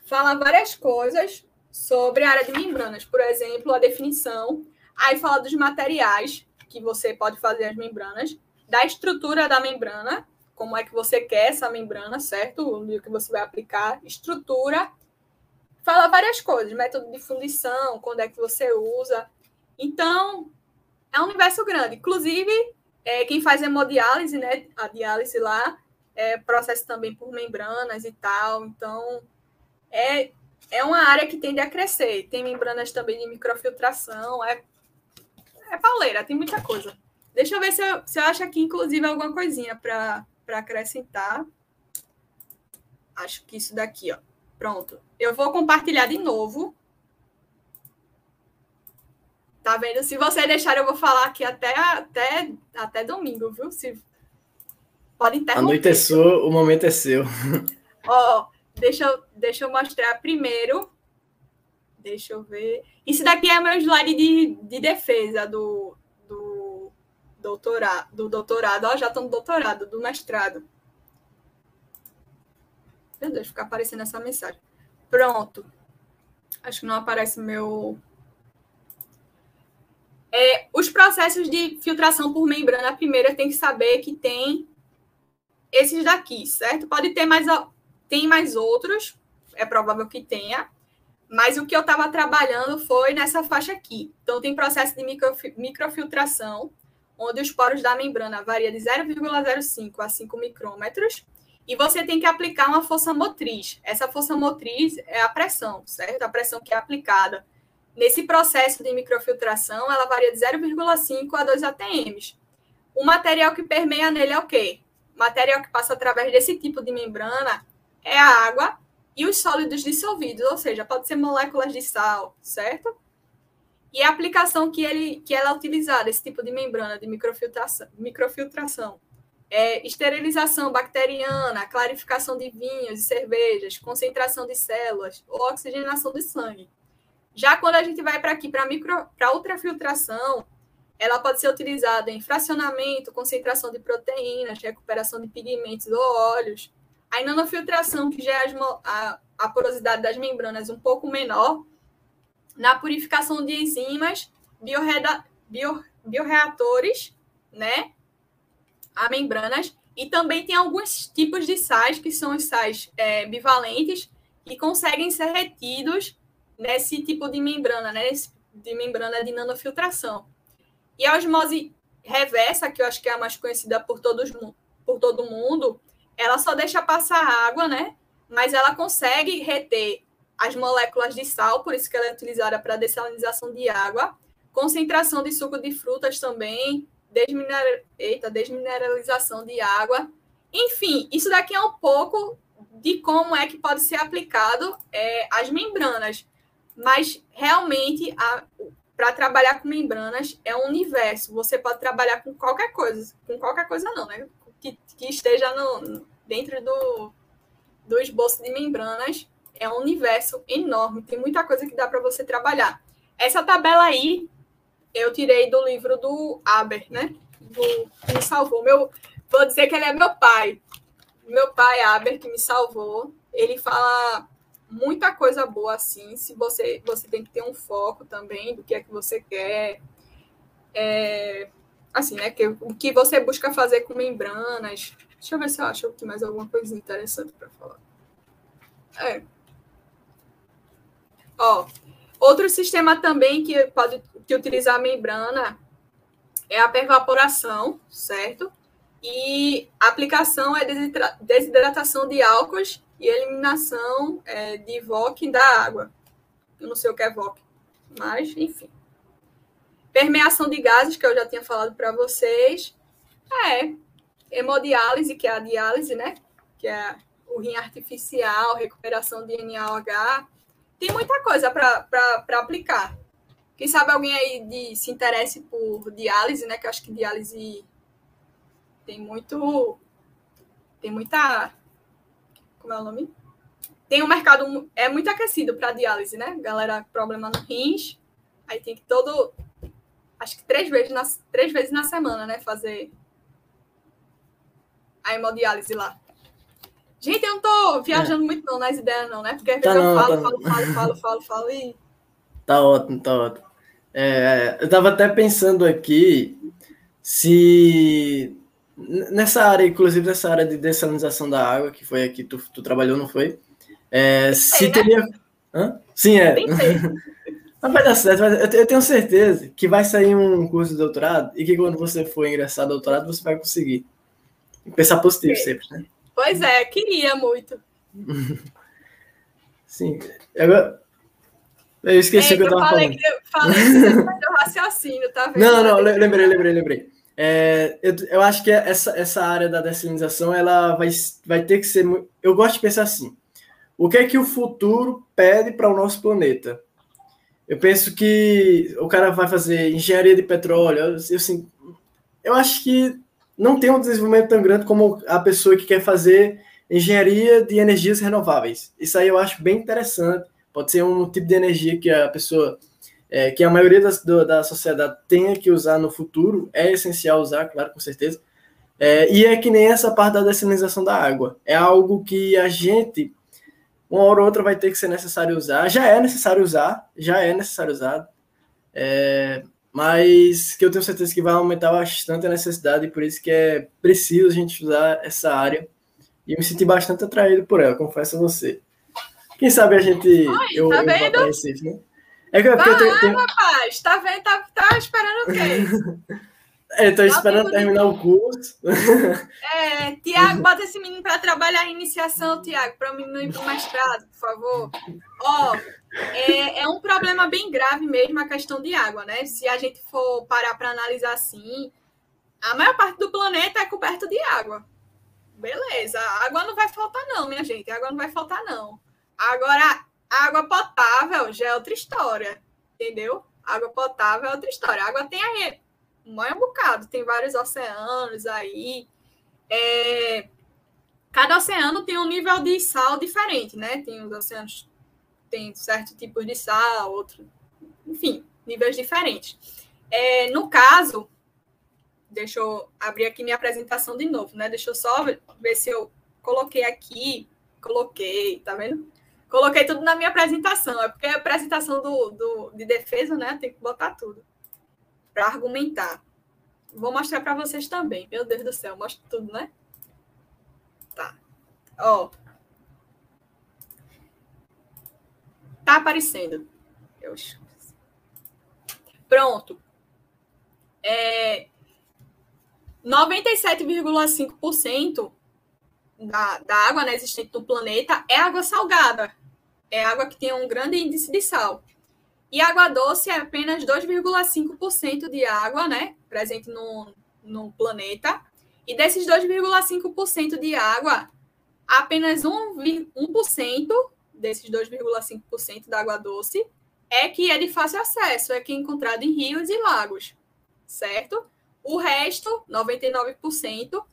Fala várias coisas sobre a área de membranas, por exemplo, a definição. Aí fala dos materiais, que você pode fazer as membranas, da estrutura da membrana, como é que você quer essa membrana, certo? O que você vai aplicar, estrutura, fala várias coisas, método de fundição, quando é que você usa. Então, é um universo grande. Inclusive, é, quem faz hemodiálise, né, a diálise lá, é processo também por membranas e tal. Então, é, é uma área que tende a crescer. Tem membranas também de microfiltração, é é pauleira, tem muita coisa. Deixa eu ver se eu, se eu acho aqui, inclusive, alguma coisinha para acrescentar. Acho que isso daqui, ó. Pronto. Eu vou compartilhar de novo. Tá vendo? Se você deixar, eu vou falar aqui até, até, até domingo, viu? Se... Pode interromper. Anoiteceu, o momento é seu. Ó, deixa eu, deixa eu mostrar primeiro. Deixa eu ver. Isso daqui é meu slide de, de defesa do, do doutorado. Do doutorado. Ó, já estou no doutorado, do mestrado. Meu Deus, ficar aparecendo essa mensagem. Pronto. Acho que não aparece meu. É, os processos de filtração por membrana, a primeira tem que saber que tem esses daqui, certo? Pode ter mais, tem mais outros, é provável que tenha, mas o que eu estava trabalhando foi nessa faixa aqui. Então, tem processo de microfiltração, onde os poros da membrana variam de 0,05 a 5 micrômetros, e você tem que aplicar uma força motriz. Essa força motriz é a pressão, certo? A pressão que é aplicada. Nesse processo de microfiltração, ela varia de 0,5 a 2 atms. O material que permeia nele é o quê? O material que passa através desse tipo de membrana é a água e os sólidos dissolvidos, ou seja, pode ser moléculas de sal, certo? E a aplicação que, ele, que ela é utilizada, esse tipo de membrana de microfiltração, microfiltração é, esterilização bacteriana, clarificação de vinhos e cervejas, concentração de células ou oxigenação de sangue. Já quando a gente vai para aqui para ultrafiltração, ela pode ser utilizada em fracionamento, concentração de proteínas, recuperação de pigmentos ou óleos. A nanofiltração, que já é a, a porosidade das membranas um pouco menor, na purificação de enzimas, biorreda, bio, bioreatores, né? a membranas. E também tem alguns tipos de sais, que são os sais é, bivalentes, que conseguem ser retidos nesse tipo de membrana, né? De membrana de nanofiltração. E a osmose reversa, que eu acho que é a mais conhecida por, todos, por todo mundo, ela só deixa passar água, né? Mas ela consegue reter as moléculas de sal, por isso que ela é utilizada para dessalinização de água, concentração de suco de frutas também, desminer... Eita, desmineralização de água. Enfim, isso daqui é um pouco de como é que pode ser aplicado é, as membranas. Mas realmente, para trabalhar com membranas é um universo. Você pode trabalhar com qualquer coisa, com qualquer coisa não, né? Que, que esteja no, dentro do, do esboço de membranas. É um universo enorme, tem muita coisa que dá para você trabalhar. Essa tabela aí eu tirei do livro do Aber, né? Do, que me salvou. Meu, vou dizer que ele é meu pai. Meu pai, Aber, que me salvou. Ele fala muita coisa boa assim. Se você, você tem que ter um foco também do que é que você quer. É, assim, né? Que, o que você busca fazer com membranas. Deixa eu ver se eu acho aqui mais alguma coisa interessante para falar. É. Ó, outro sistema também que pode que utilizar a membrana é a pervaporação, certo? E a aplicação é desidratação de álcools e eliminação é, de VOC da água. Eu não sei o que é VOC, mas enfim. Permeação de gases, que eu já tinha falado para vocês. É, hemodiálise, que é a diálise, né? Que é o rim artificial, recuperação de NaOH. Tem muita coisa para aplicar. Quem sabe alguém aí de, se interesse por diálise, né? Que eu acho que diálise tem muito. Tem muita. Como é o nome? Tem um mercado. É muito aquecido para diálise, né? Galera, problema no rins. Aí tem que todo. Acho que três vezes na, três vezes na semana, né? Fazer a hemodiálise lá. Gente, eu não tô viajando é. muito não nas ideias, não, né? Porque às vezes tá eu não, falo, tá falo, falo, falo, falo, falo, e. Tá ótimo, tá ótimo. É, eu estava até pensando aqui se nessa área, inclusive nessa área de dessalinização da água, que foi aqui tu, tu trabalhou, não foi? É, se né? teria. Hã? Sim, é. Mas vai dar certo, eu tenho certeza que vai sair um curso de doutorado e que quando você for ingressar no doutorado, você vai conseguir. Pensar positivo é. sempre, né? Pois é, queria muito. Sim. Agora, eu esqueci o que eu tava falando. Que eu falei que o raciocínio, tá vendo? Não, não, lembrei, lembrei, lembrei. É, eu, eu acho que essa, essa área da dessalinização ela vai, vai ter que ser. Eu gosto de pensar assim: o que é que o futuro pede para o nosso planeta? Eu penso que o cara vai fazer engenharia de petróleo. Eu, assim, eu acho que não tem um desenvolvimento tão grande como a pessoa que quer fazer engenharia de energias renováveis. Isso aí eu acho bem interessante. Pode ser um tipo de energia que a pessoa é, que a maioria das, do, da sociedade tenha que usar no futuro, é essencial usar, claro, com certeza. É, e é que nem essa parte da dessalinização da água. É algo que a gente, uma hora ou outra, vai ter que ser necessário usar. Já é necessário usar, já é necessário usar. É, mas que eu tenho certeza que vai aumentar bastante a necessidade, e por isso que é preciso a gente usar essa área. E eu me senti bastante atraído por ela, confesso a você. Quem sabe a gente. Oi, eu, tá eu vendo? Recife, né? É que, é porque eu tenho... rapaz, tá vendo? Tá, tá esperando o quê? é, tô esperando terminar o curso. É, Tiago, bota esse menino para trabalhar em iniciação, Tiago, para o menino ir para o mestrado, por favor. Ó, é, é um problema bem grave mesmo a questão de água, né? Se a gente for parar para analisar assim, a maior parte do planeta é coberto de água. Beleza, a água não vai faltar, não, minha gente. A água não vai faltar, não. Agora, água potável já é outra história, entendeu? Água potável é outra história. A água tem aí um bocado, tem vários oceanos aí. É... Cada oceano tem um nível de sal diferente, né? Tem os oceanos tem certo tipo de sal, outro, enfim, níveis diferentes. É, no caso, deixa eu abrir aqui minha apresentação de novo, né? Deixa eu só ver se eu coloquei aqui, coloquei, tá vendo? Coloquei tudo na minha apresentação. É porque a apresentação do, do, de defesa, né? Tem que botar tudo para argumentar. Vou mostrar para vocês também. Meu Deus do céu, mostro tudo, né? Tá. Ó. Tá aparecendo. Eu... Pronto. É... 97,5% da, da água né, existente no planeta é água salgada. É água que tem um grande índice de sal. E água doce é apenas 2,5% de água né, presente no, no planeta. E desses 2,5% de água, apenas 1%, 1% desses 2,5% da água doce é que é de fácil acesso, é que é encontrado em rios e lagos, certo? O resto, 99%,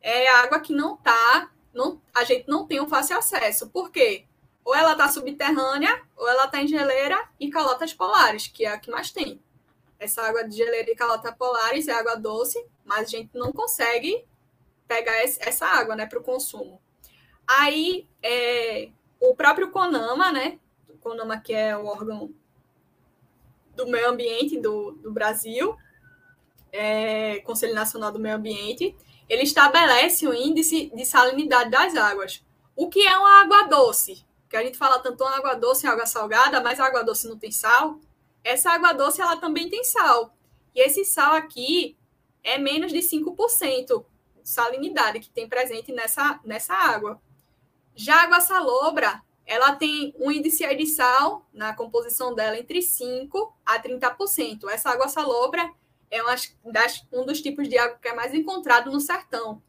é água que não está, não, a gente não tem um fácil acesso. Por quê? Ou ela está subterrânea, ou ela está em geleira e calotas polares, que é a que mais tem. Essa água de geleira e calotas polares é água doce, mas a gente não consegue pegar essa água né, para o consumo. Aí, é, o próprio CONAMA, né? O CONAMA, que é o órgão do meio ambiente do, do Brasil, é, Conselho Nacional do Meio Ambiente, ele estabelece o índice de salinidade das águas. O que é uma água doce? Que a gente fala tanto água doce e água salgada, mas a água doce não tem sal. Essa água doce ela também tem sal. E esse sal aqui é menos de 5% de salinidade que tem presente nessa, nessa água. Já a água salobra, ela tem um índice de sal na composição dela entre 5 a 30%. Essa água salobra é uma das, um dos tipos de água que é mais encontrado no sertão.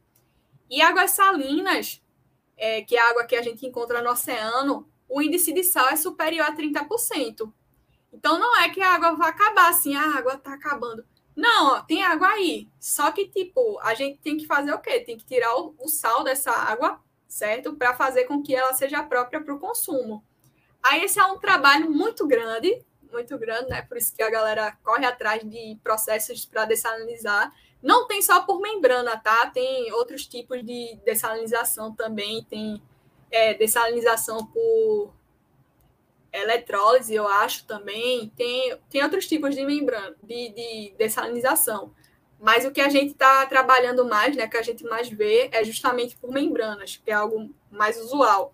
E águas salinas, é, que é a água que a gente encontra no oceano, o índice de sal é superior a 30%. Então não é que a água vai acabar assim, a água está acabando. Não, ó, tem água aí. Só que, tipo, a gente tem que fazer o quê? Tem que tirar o, o sal dessa água, certo? Para fazer com que ela seja própria para o consumo. Aí esse é um trabalho muito grande, muito grande, né? Por isso que a galera corre atrás de processos para dessalinizar. Não tem só por membrana, tá? Tem outros tipos de dessalinização também. Tem é, dessalinização por eletrólise, eu acho também. Tem, tem outros tipos de membrana, de, de dessalinização. Mas o que a gente está trabalhando mais, né, que a gente mais vê, é justamente por membranas, que é algo mais usual.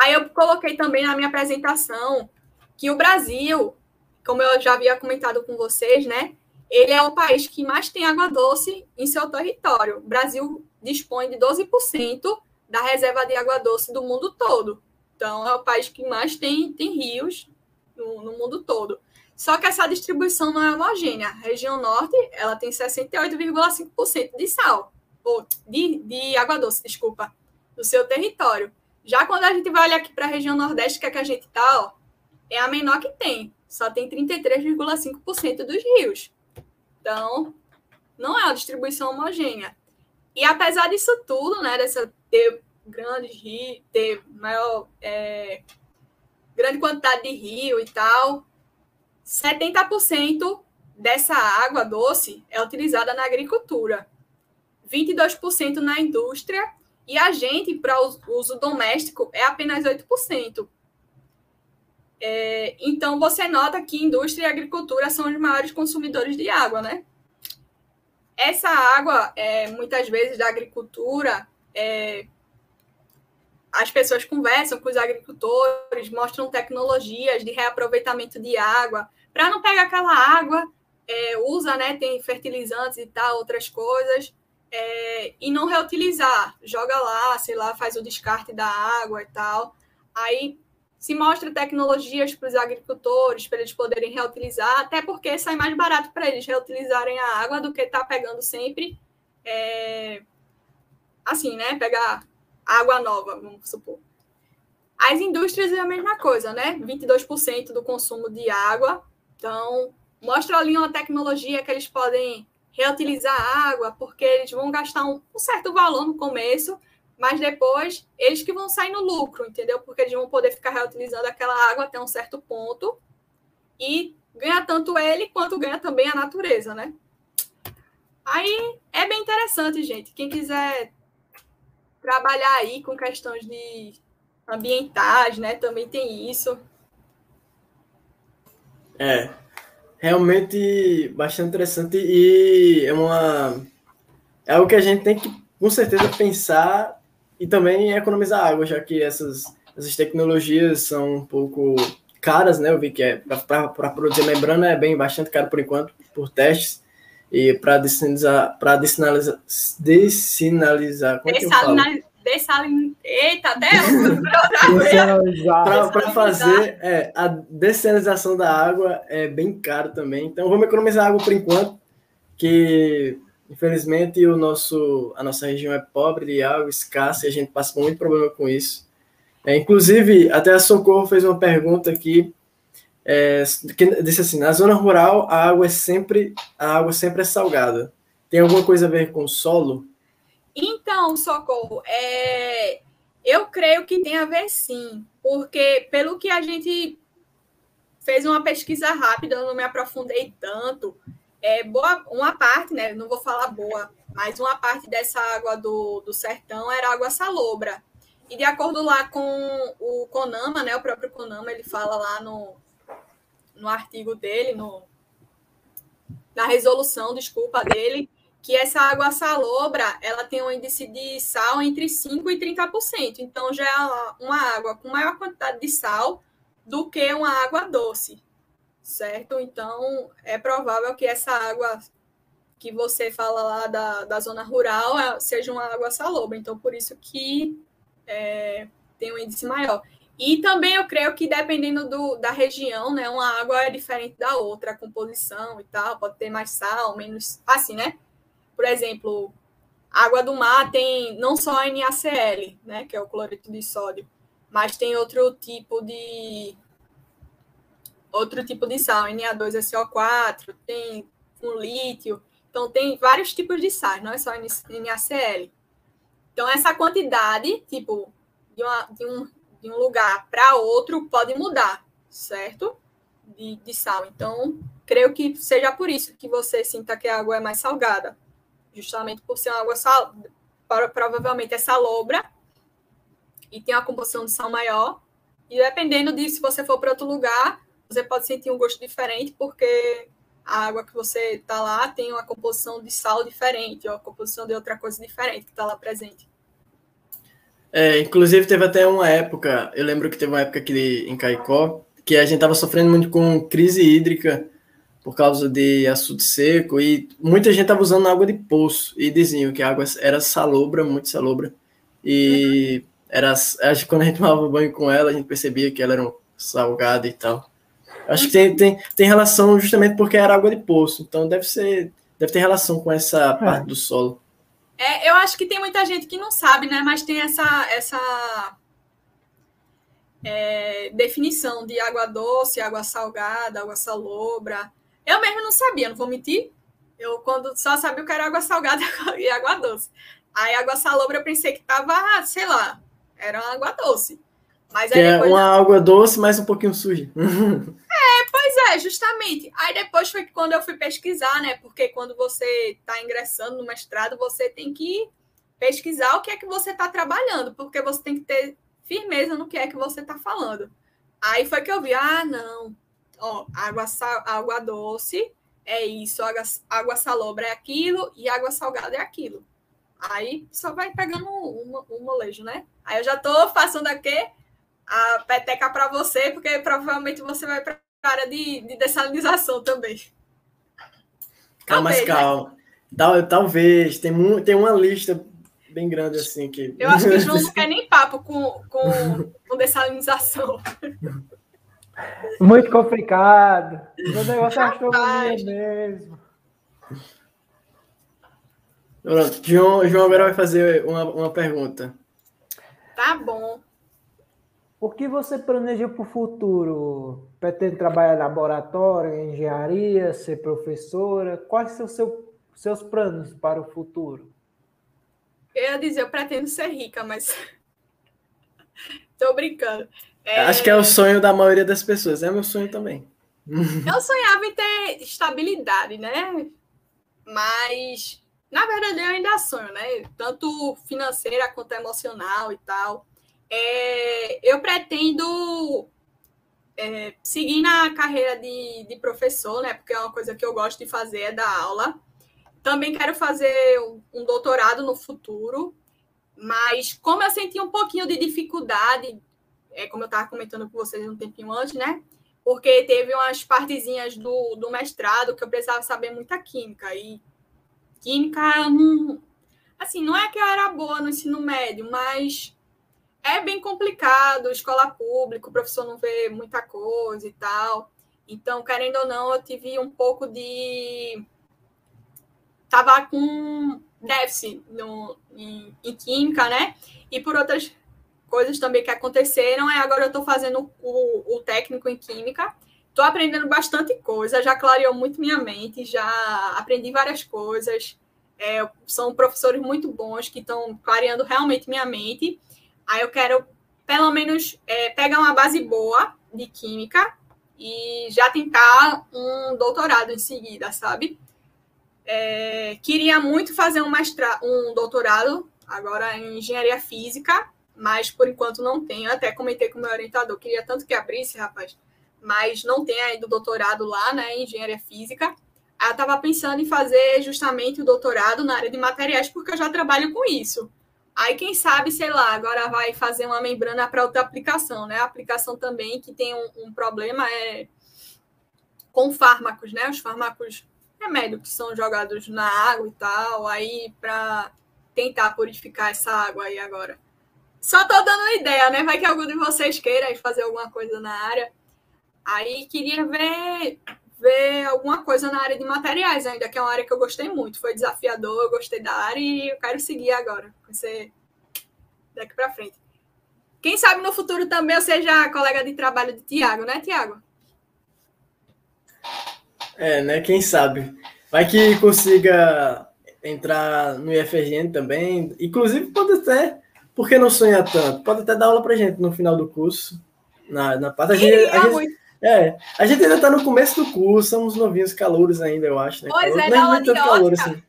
Aí eu coloquei também na minha apresentação que o Brasil, como eu já havia comentado com vocês, né, ele é o país que mais tem água doce em seu território. O Brasil dispõe de 12% da reserva de água doce do mundo todo. Então, é o país que mais tem, tem rios no, no mundo todo. Só que essa distribuição não é homogênea. A região norte, ela tem 68,5% de sal, ou de, de água doce, desculpa, no seu território. Já quando a gente vai olhar aqui para a região nordeste, que é que a gente está, é a menor que tem. Só tem 33,5% dos rios. Então, não é uma distribuição homogênea. E apesar disso tudo, né, dessa ter grandes rios, ter maior é, grande quantidade de rio e tal, 70% dessa água doce é utilizada na agricultura, 22% na indústria e a gente, para uso doméstico, é apenas 8%. É, então, você nota que indústria e agricultura são os maiores consumidores de água, né? Essa água, é, muitas vezes, da agricultura, é, as pessoas conversam com os agricultores, mostram tecnologias de reaproveitamento de água, para não pegar aquela água, é, usa, né, tem fertilizantes e tal, outras coisas, é, e não reutilizar, joga lá, sei lá, faz o descarte da água e tal. Aí se mostra tecnologias para os agricultores, para eles poderem reutilizar, até porque sai mais barato para eles reutilizarem a água do que estar tá pegando sempre, é, assim, né? Pegar água nova, vamos supor. As indústrias é a mesma coisa, né? 22% do consumo de água. Então, mostra ali uma tecnologia que eles podem reutilizar a água, porque eles vão gastar um, um certo valor no começo, mas depois eles que vão sair no lucro, entendeu? Porque eles vão poder ficar reutilizando aquela água até um certo ponto e ganha tanto ele quanto ganha também a natureza, né? Aí é bem interessante, gente. Quem quiser trabalhar aí com questões de ambientais, né? Também tem isso. É, realmente bastante interessante e é uma é algo que a gente tem que com certeza pensar e também economizar água, já que essas, essas tecnologias são um pouco caras, né? Eu vi que é para produzir membrana é bem bastante caro por enquanto, por testes. E para dessinalizar, para dessinalizar, dessinalizar, como é? Dessalin... Eita, até Para fazer é, a dessalinização da água é bem caro também. Então vamos economizar água por enquanto, que Infelizmente, o nosso, a nossa região é pobre de água, escassa, e a gente passa muito problema com isso. É, inclusive, até a Socorro fez uma pergunta aqui, é, que disse assim, na zona rural, a água é sempre, a água sempre é salgada. Tem alguma coisa a ver com o solo? Então, Socorro, é, eu creio que tem a ver sim, porque pelo que a gente fez uma pesquisa rápida, eu não me aprofundei tanto, é, boa, uma parte, né? Não vou falar boa, mas uma parte dessa água do, do sertão era água salobra. E de acordo lá com o Conama, né? O próprio Conama, ele fala lá no, no artigo dele, no, na resolução, desculpa, dele, que essa água salobra, ela tem um índice de sal entre 5% e 30%. Então, já é uma água com maior quantidade de sal do que uma água doce certo? Então, é provável que essa água que você fala lá da, da zona rural é, seja uma água salobra. Então, por isso que é, tem um índice maior. E também eu creio que dependendo do, da região, né, uma água é diferente da outra, a composição e tal, pode ter mais sal, menos, assim, né? Por exemplo, água do mar tem não só NaCl, né, que é o cloreto de sódio, mas tem outro tipo de outro tipo de sal, Na2SO4, tem um lítio. Então, tem vários tipos de sais, não é só NaCl. Então, essa quantidade, tipo, de, uma, de, um, de um lugar para outro pode mudar, certo? De, de sal. Então, creio que seja por isso que você sinta que a água é mais salgada. Justamente por ser uma água sal, provavelmente é salobra e tem uma composição de sal maior. E dependendo de se você for para outro lugar, você pode sentir um gosto diferente porque a água que você está lá tem uma composição de sal diferente, ou a composição de outra coisa diferente que está lá presente. É, inclusive teve até uma época, eu lembro que teve uma época aqui em Caicó, que a gente estava sofrendo muito com crise hídrica por causa de açude seco e muita gente estava usando água de poço e diziam que a água era salobra, muito salobra. E uhum. era, acho que quando a gente tomava banho com ela, a gente percebia que ela era salgada e tal. Acho que tem, tem, tem relação justamente porque era água de poço, então deve ser deve ter relação com essa é. parte do solo. É, eu acho que tem muita gente que não sabe, né? Mas tem essa essa é, definição de água doce, água salgada, água salobra. Eu mesmo não sabia, não vou mentir. Eu quando só sabia o que era água salgada e água doce. Aí água salobra eu pensei que tava, sei lá, era água doce. Mas aí é uma água doce, mas um pouquinho suja. é, pois é, justamente. Aí depois foi quando eu fui pesquisar, né? Porque quando você está ingressando no mestrado, você tem que pesquisar o que é que você está trabalhando, porque você tem que ter firmeza no que é que você está falando. Aí foi que eu vi, ah, não, ó, água, água doce é isso, água, água salobra é aquilo e água salgada é aquilo. Aí só vai pegando um, um molejo, né? Aí eu já tô passando aqui a peteca para você, porque provavelmente você vai para a área de, de dessalinização também. Calma, talvez, calma. Né? Tal, talvez. Tem, tem uma lista bem grande assim que. Eu acho que o João não quer nem papo com, com, com dessalinização. Muito complicado. O negócio é astronomia mesmo. Pronto, João, João agora vai fazer uma, uma pergunta. Tá bom. O que você planeja para o futuro? Pretende trabalhar em laboratório, em engenharia, ser professora? Quais são os seu, seus planos para o futuro? Eu ia dizer, eu pretendo ser rica, mas. Tô brincando. É... Acho que é o sonho da maioria das pessoas, é meu sonho também. Eu sonhava em ter estabilidade, né? Mas, na verdade, eu ainda sonho, né? Tanto financeira quanto emocional e tal. É, eu pretendo é, seguir na carreira de, de professor, né? Porque é uma coisa que eu gosto de fazer, é dar aula. Também quero fazer um, um doutorado no futuro, mas como eu senti um pouquinho de dificuldade, é, como eu estava comentando com vocês um tempinho antes, né? Porque teve umas partezinhas do, do mestrado que eu precisava saber muita química. E química, não, assim, não é que eu era boa no ensino médio, mas é bem complicado, escola pública, o professor não vê muita coisa e tal. Então, querendo ou não, eu tive um pouco de estava com déficit no, em, em, química, né? E por outras coisas também que aconteceram, é agora eu estou fazendo o, o, técnico em química. Estou aprendendo bastante coisa, já clareou muito minha mente, já aprendi várias coisas. É, são professores muito bons que estão clareando realmente minha mente. Aí eu quero, pelo menos, é, pegar uma base boa de química e já tentar um doutorado em seguida, sabe? É, queria muito fazer um, mestra, um doutorado agora em engenharia física, mas por enquanto não tenho. Até comentei com o meu orientador, queria tanto que abrisse, rapaz, mas não tem ainda o doutorado lá, né, em engenharia física. Eu estava pensando em fazer justamente o doutorado na área de materiais, porque eu já trabalho com isso. Aí, quem sabe, sei lá, agora vai fazer uma membrana para outra aplicação, né? A aplicação também que tem um, um problema é com fármacos, né? Os fármacos remédio que são jogados na água e tal, aí para tentar purificar essa água aí agora. Só tô dando uma ideia, né? Vai que algum de vocês queira fazer alguma coisa na área. Aí queria ver ver alguma coisa na área de materiais ainda, que é uma área que eu gostei muito. Foi desafiador, eu gostei da área e eu quero seguir agora. Você daqui para frente. Quem sabe no futuro também eu seja colega de trabalho de Tiago, né, Tiago? É, né? Quem sabe? Vai que consiga entrar no IFRN também. Inclusive, pode até, porque não sonha tanto, pode até dar aula pra gente no final do curso. Na, na parte. A gente, a gente, é, a gente ainda tá no começo do curso, somos novinhos calouros ainda, eu acho. Né? Pois é, dá aula de ótica. Calor, assim.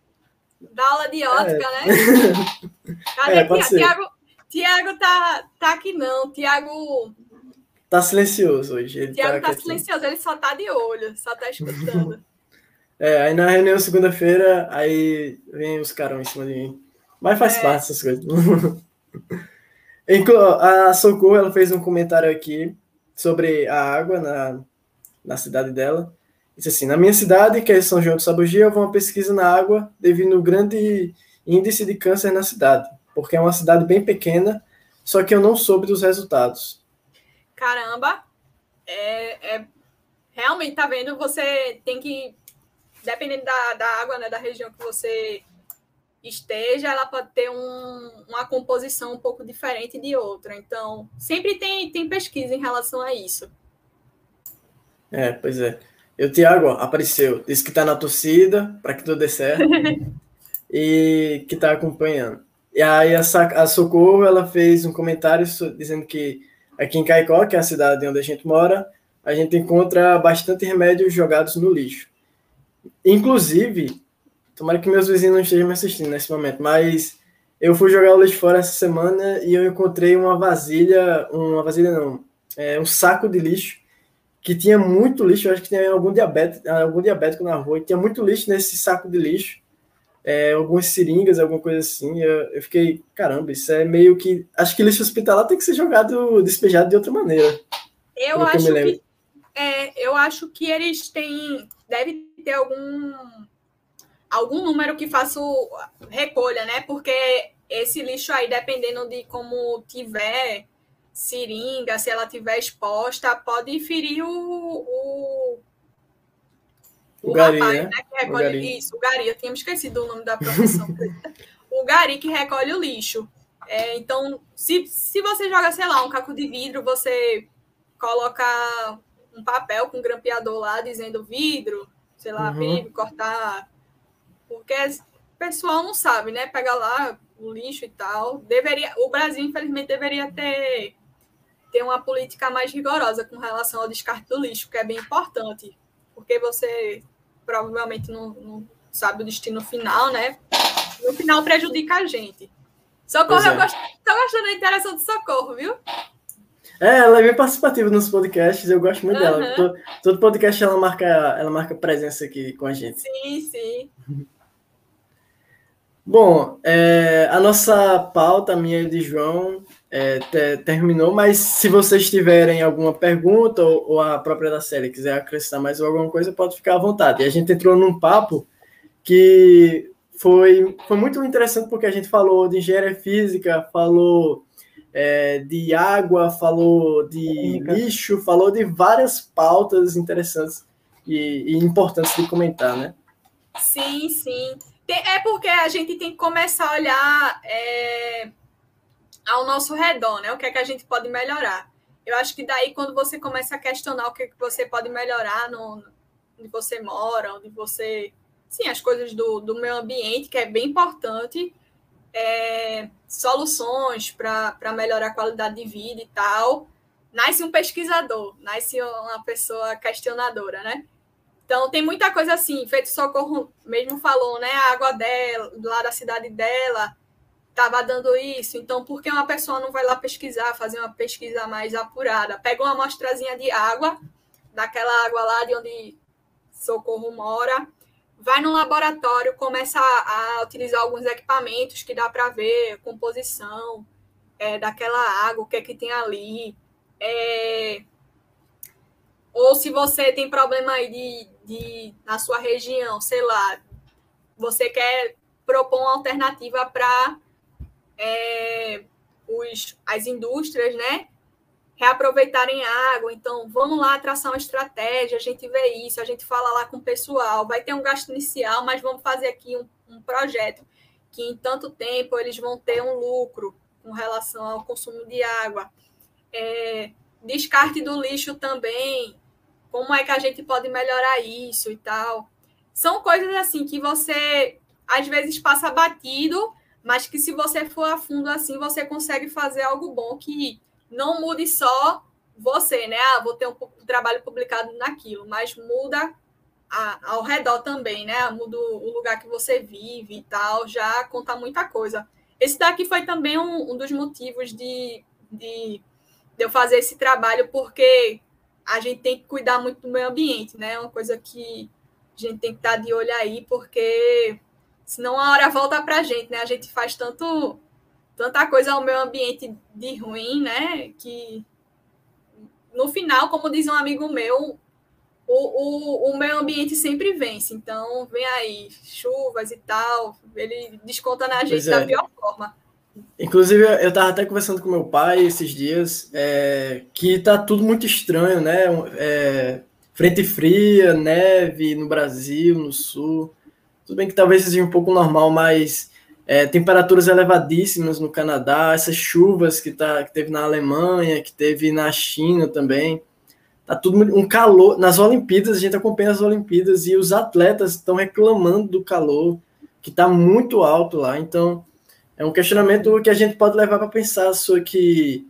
Dá aula de ótica, é. né? Cadê é, Tiago? Tiago tá, tá aqui não. Tiago Tá silencioso hoje. Ele Tiago tá, tá silencioso, ele só tá de olho, só tá escutando. é, aí na reunião segunda-feira, aí vem os caras em cima de mim. Mas faz é. parte essas coisas. a Socorro, ela fez um comentário aqui sobre a água na, na cidade dela. Disse assim, na minha cidade, que é São João do Sabugia, houve uma pesquisa na água devido ao grande índice de câncer na cidade, porque é uma cidade bem pequena, só que eu não soube dos resultados caramba, é, é realmente, tá vendo? Você tem que, dependendo da, da água, né, da região que você esteja, ela pode ter um, uma composição um pouco diferente de outra. Então, sempre tem, tem pesquisa em relação a isso. É, pois é. E o Thiago apareceu, disse que está na torcida para que tudo dê certo e que está acompanhando. E aí a, a, Socorro ela fez um comentário dizendo que aqui em Caicó, que é a cidade onde a gente mora, a gente encontra bastante remédios jogados no lixo. Inclusive, tomara que meus vizinhos não estejam me assistindo nesse momento, mas eu fui jogar o lixo fora essa semana e eu encontrei uma vasilha, uma vasilha não, é, um saco de lixo que tinha muito lixo, eu acho que tinha algum diabético, algum diabético na rua, e tinha muito lixo nesse saco de lixo, é, algumas seringas, alguma coisa assim. Eu, eu, fiquei, caramba, isso é meio que. Acho que lixo hospitalar tem que ser jogado, despejado de outra maneira. Eu acho que, é, eu acho que eles têm. Deve ter algum algum número que faça recolha, né? Porque esse lixo aí, dependendo de como tiver seringa, se ela tiver exposta, pode ferir o, o, o, o gari, rapaz, né? né? Que recolhe, o gari. Isso, o gari. Eu tinha me esquecido o nome da profissão. o gari que recolhe o lixo. É, então, se, se você joga, sei lá, um caco de vidro, você coloca um papel com um grampeador lá dizendo vidro, sei lá, uhum. vidro, cortar. Porque o pessoal não sabe, né? Pega lá o lixo e tal. Deveria, o Brasil, infelizmente, deveria ter ter uma política mais rigorosa com relação ao descarte do lixo, que é bem importante, porque você provavelmente não, não sabe o destino final, né? No final prejudica a gente. Socorro, é. eu gosto, tô gostando da interação do Socorro, viu? É, ela é bem participativa nos podcasts, eu gosto muito uhum. dela. Todo, todo, podcast ela marca, ela marca presença aqui com a gente. Sim, sim. Bom, é, a nossa pauta, minha e de João, é, te, terminou, mas se vocês tiverem alguma pergunta ou, ou, a própria da série quiser acrescentar mais alguma coisa, pode ficar à vontade. E a gente entrou num papo que foi, foi muito interessante porque a gente falou de engenharia física, falou é, de água, falou de lixo, falou de várias pautas interessantes e, e importantes de comentar, né? Sim, sim. É porque a gente tem que começar a olhar é, ao nosso redor, né? O que é que a gente pode melhorar. Eu acho que daí, quando você começa a questionar o que, é que você pode melhorar no, onde você mora, onde você. Sim, as coisas do, do meio ambiente, que é bem importante, é, soluções para melhorar a qualidade de vida e tal. Nasce um pesquisador, nasce uma pessoa questionadora, né? Então, tem muita coisa assim, feito socorro mesmo falou, né? A água dela, lá da cidade dela, estava dando isso. Então, por que uma pessoa não vai lá pesquisar, fazer uma pesquisa mais apurada? Pega uma amostrazinha de água, daquela água lá de onde Socorro mora, vai no laboratório, começa a, a utilizar alguns equipamentos que dá para ver composição é, daquela água, o que é que tem ali. É... Ou se você tem problema aí de, de, na sua região, sei lá, você quer propor uma alternativa para é, os, as indústrias, né? Reaproveitarem água. Então, vamos lá traçar uma estratégia, a gente vê isso, a gente fala lá com o pessoal. Vai ter um gasto inicial, mas vamos fazer aqui um, um projeto que em tanto tempo eles vão ter um lucro com relação ao consumo de água. É, descarte do lixo também. Como é que a gente pode melhorar isso e tal? São coisas assim que você às vezes passa batido, mas que se você for a fundo assim, você consegue fazer algo bom que não mude só você, né? Ah, vou ter um trabalho publicado naquilo, mas muda a, ao redor também, né? Muda o lugar que você vive e tal, já conta muita coisa. Esse daqui foi também um, um dos motivos de, de, de eu fazer esse trabalho, porque a gente tem que cuidar muito do meio ambiente, né? É uma coisa que a gente tem que estar de olho aí, porque senão a hora volta para a gente, né? A gente faz tanto tanta coisa ao meio ambiente de ruim, né? Que no final, como diz um amigo meu, o, o, o meio ambiente sempre vence. Então, vem aí, chuvas e tal, ele desconta na gente é. da pior forma. Inclusive, eu estava até conversando com meu pai esses dias, é, que tá tudo muito estranho, né? É, frente fria, neve no Brasil, no sul. Tudo bem que talvez seja um pouco normal, mas é, temperaturas elevadíssimas no Canadá, essas chuvas que, tá, que teve na Alemanha, que teve na China também. Tá tudo um calor. Nas Olimpíadas, a gente acompanha as Olimpíadas e os atletas estão reclamando do calor, que está muito alto lá. Então, é um questionamento que a gente pode levar para pensar sobre que,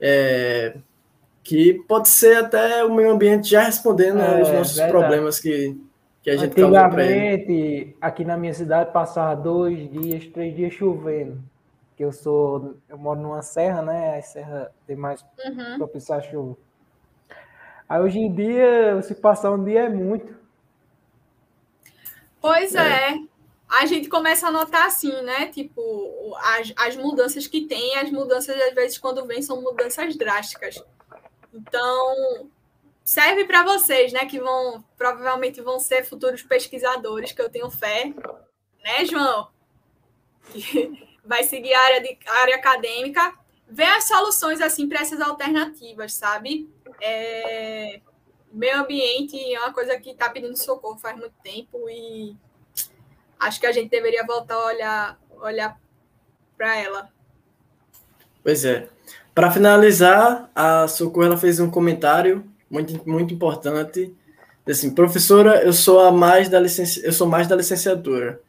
é, que pode ser até o meio ambiente já respondendo é, aos nossos verdade. problemas que, que a gente Antigamente, aqui na minha cidade, passava dois dias, três dias chovendo. Que eu sou, eu moro numa serra, né? A serra tem mais uhum. propício a chuva. Aí hoje em dia, se passar um dia é muito. Pois é. é. A gente começa a notar assim, né? Tipo, as, as mudanças que tem, as mudanças, às vezes, quando vêm, são mudanças drásticas. Então, serve para vocês, né, que vão provavelmente vão ser futuros pesquisadores, que eu tenho fé, né, João? Que vai seguir a área de área acadêmica, ver as soluções assim para essas alternativas, sabe? É, meio ambiente é uma coisa que está pedindo socorro faz muito tempo e acho que a gente deveria voltar a olhar olhar para ela. Pois é. Para finalizar, a Socorro ela fez um comentário muito, muito importante. Assim, professora, eu sou a mais da licenci... eu sou mais da licenciatura.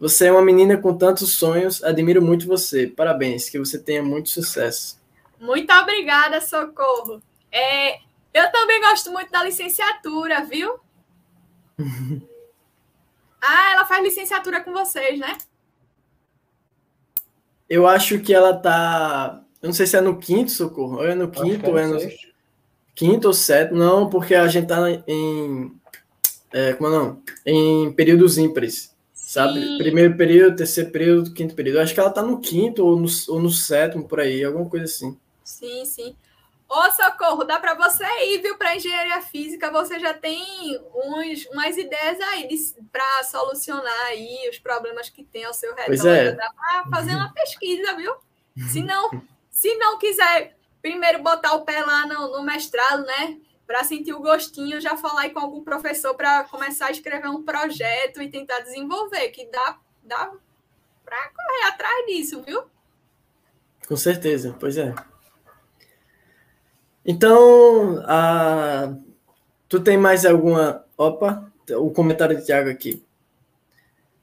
Você é uma menina com tantos sonhos, admiro muito você. Parabéns, que você tenha muito sucesso. Muito obrigada, Socorro. É, eu também gosto muito da licenciatura, viu? ah, ela faz licenciatura com vocês, né? Eu acho que ela tá. Eu não sei se é no quinto, Socorro. Ou é no quinto, é ou é no. Sexto quinto ou sétimo, não, porque a gente tá em. É, como é não? Em períodos ímpares, sabe? Sim. Primeiro período, terceiro período, quinto período. Eu acho que ela tá no quinto ou no, ou no sétimo, por aí, alguma coisa assim. Sim, sim. Ô, Socorro, dá para você ir, viu, para engenharia física, você já tem uns, umas ideias aí para solucionar aí os problemas que tem ao seu redor. Pois é. Dá para fazer uma pesquisa, viu? Se não, se não quiser primeiro botar o pé lá no, no mestrado, né? Para sentir o gostinho, já falar aí com algum professor para começar a escrever um projeto e tentar desenvolver, que dá, dá para correr atrás disso, viu? Com certeza, pois é. Então, a... tu tem mais alguma. Opa, o comentário de Tiago aqui.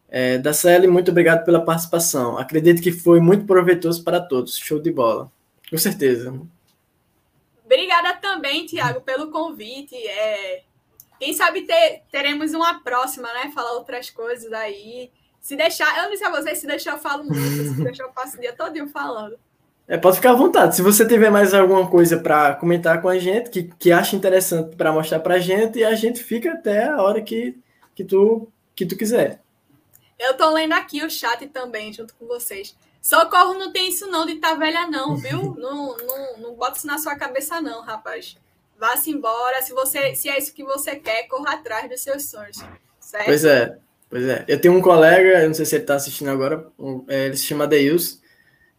É, da Celi, muito obrigado pela participação. Acredito que foi muito proveitoso para todos. Show de bola. Com certeza. Obrigada também, Tiago, pelo convite. É, quem sabe ter, teremos uma próxima, né? Falar outras coisas aí. Se deixar, eu não disse a vocês, se deixar eu falo muito, se deixar eu passo o dia todo falando. É, pode ficar à vontade. Se você tiver mais alguma coisa para comentar com a gente, que, que acha interessante para mostrar para a gente, a gente fica até a hora que, que, tu, que tu quiser. Eu estou lendo aqui o chat também, junto com vocês. Socorro não tem isso não de estar tá velha não, viu? não, não, não bota isso na sua cabeça não, rapaz. Vá-se embora. Se, você, se é isso que você quer, corra atrás dos seus sonhos. Certo? Pois é, pois é. Eu tenho um colega, eu não sei se ele está assistindo agora, é, ele se chama Deils.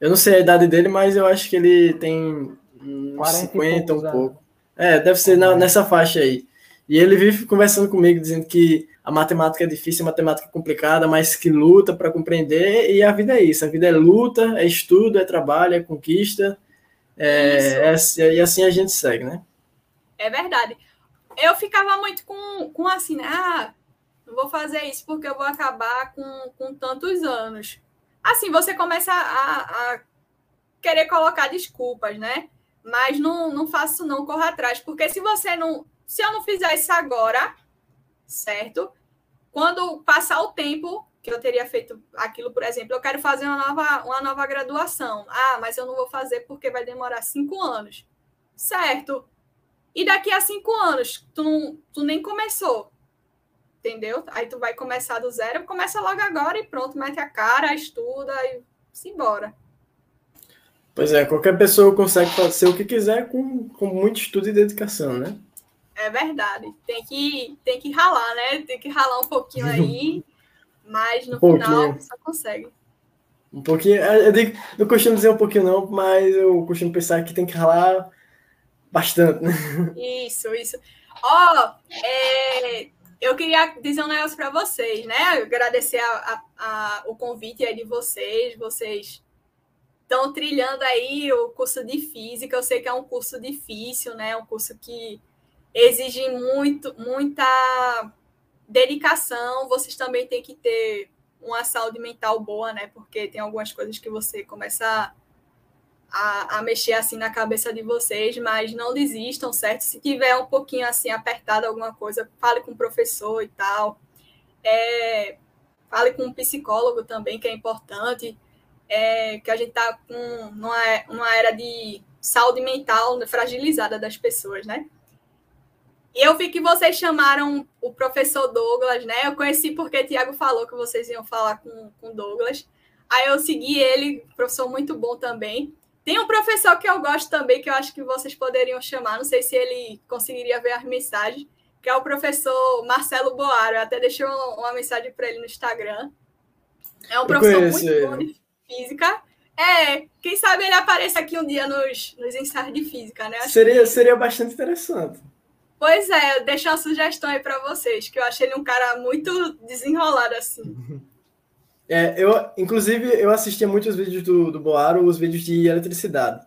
Eu não sei a idade dele, mas eu acho que ele tem uns 50, um pouco. É, deve ser na, nessa faixa aí. E ele vive conversando comigo, dizendo que a matemática é difícil, a matemática é complicada, mas que luta para compreender, e a vida é isso, a vida é luta, é estudo, é trabalho, é conquista, é, é, e assim a gente segue, né? É verdade. Eu ficava muito com, com assim, né? Ah, não vou fazer isso porque eu vou acabar com, com tantos anos. Assim, você começa a, a querer colocar desculpas, né? Mas não, não faço não, corra atrás. Porque se você não. Se eu não fizer isso agora, certo? Quando passar o tempo que eu teria feito aquilo, por exemplo, eu quero fazer uma nova, uma nova graduação. Ah, mas eu não vou fazer porque vai demorar cinco anos. Certo. E daqui a cinco anos, tu, não, tu nem começou. Entendeu? Aí tu vai começar do zero, começa logo agora e pronto, mete a cara, estuda e se embora. Pois é, qualquer pessoa consegue fazer o que quiser com, com muito estudo e dedicação, né? É verdade. Tem que, tem que ralar, né? Tem que ralar um pouquinho aí, mas no um final só consegue. Um pouquinho. É, eu digo, não costumo dizer um pouquinho, não, mas eu costumo pensar que tem que ralar bastante. Né? Isso, isso. Ó, oh, é, eu queria dizer um negócio para vocês, né? Agradecer a, a, a, o convite aí de vocês. Vocês estão trilhando aí o curso de física. Eu sei que é um curso difícil, né? Um curso que exige muito, muita dedicação. Vocês também têm que ter uma saúde mental boa, né? Porque tem algumas coisas que você começa a, a, mexer assim na cabeça de vocês, mas não desistam, certo? Se tiver um pouquinho assim apertado alguma coisa, fale com o professor e tal. É, fale com um psicólogo também, que é importante. É, que a gente está com numa, numa era de saúde mental fragilizada das pessoas, né? E eu vi que vocês chamaram o professor Douglas, né? Eu conheci porque o Tiago falou que vocês iam falar com o Douglas. Aí eu segui ele, professor muito bom também. Tem um professor que eu gosto também, que eu acho que vocês poderiam chamar, não sei se ele conseguiria ver as mensagens, que é o professor Marcelo Boaro. Eu até deixei uma, uma mensagem para ele no Instagram. É um professor muito bom de física. É, quem sabe ele apareça aqui um dia nos, nos ensaios de física, né? seria, que... seria bastante interessante. Pois é, deixo uma sugestão aí para vocês, que eu achei ele um cara muito desenrolado assim. É, eu, inclusive, eu assistia muitos vídeos do, do Boaro, os vídeos de eletricidade.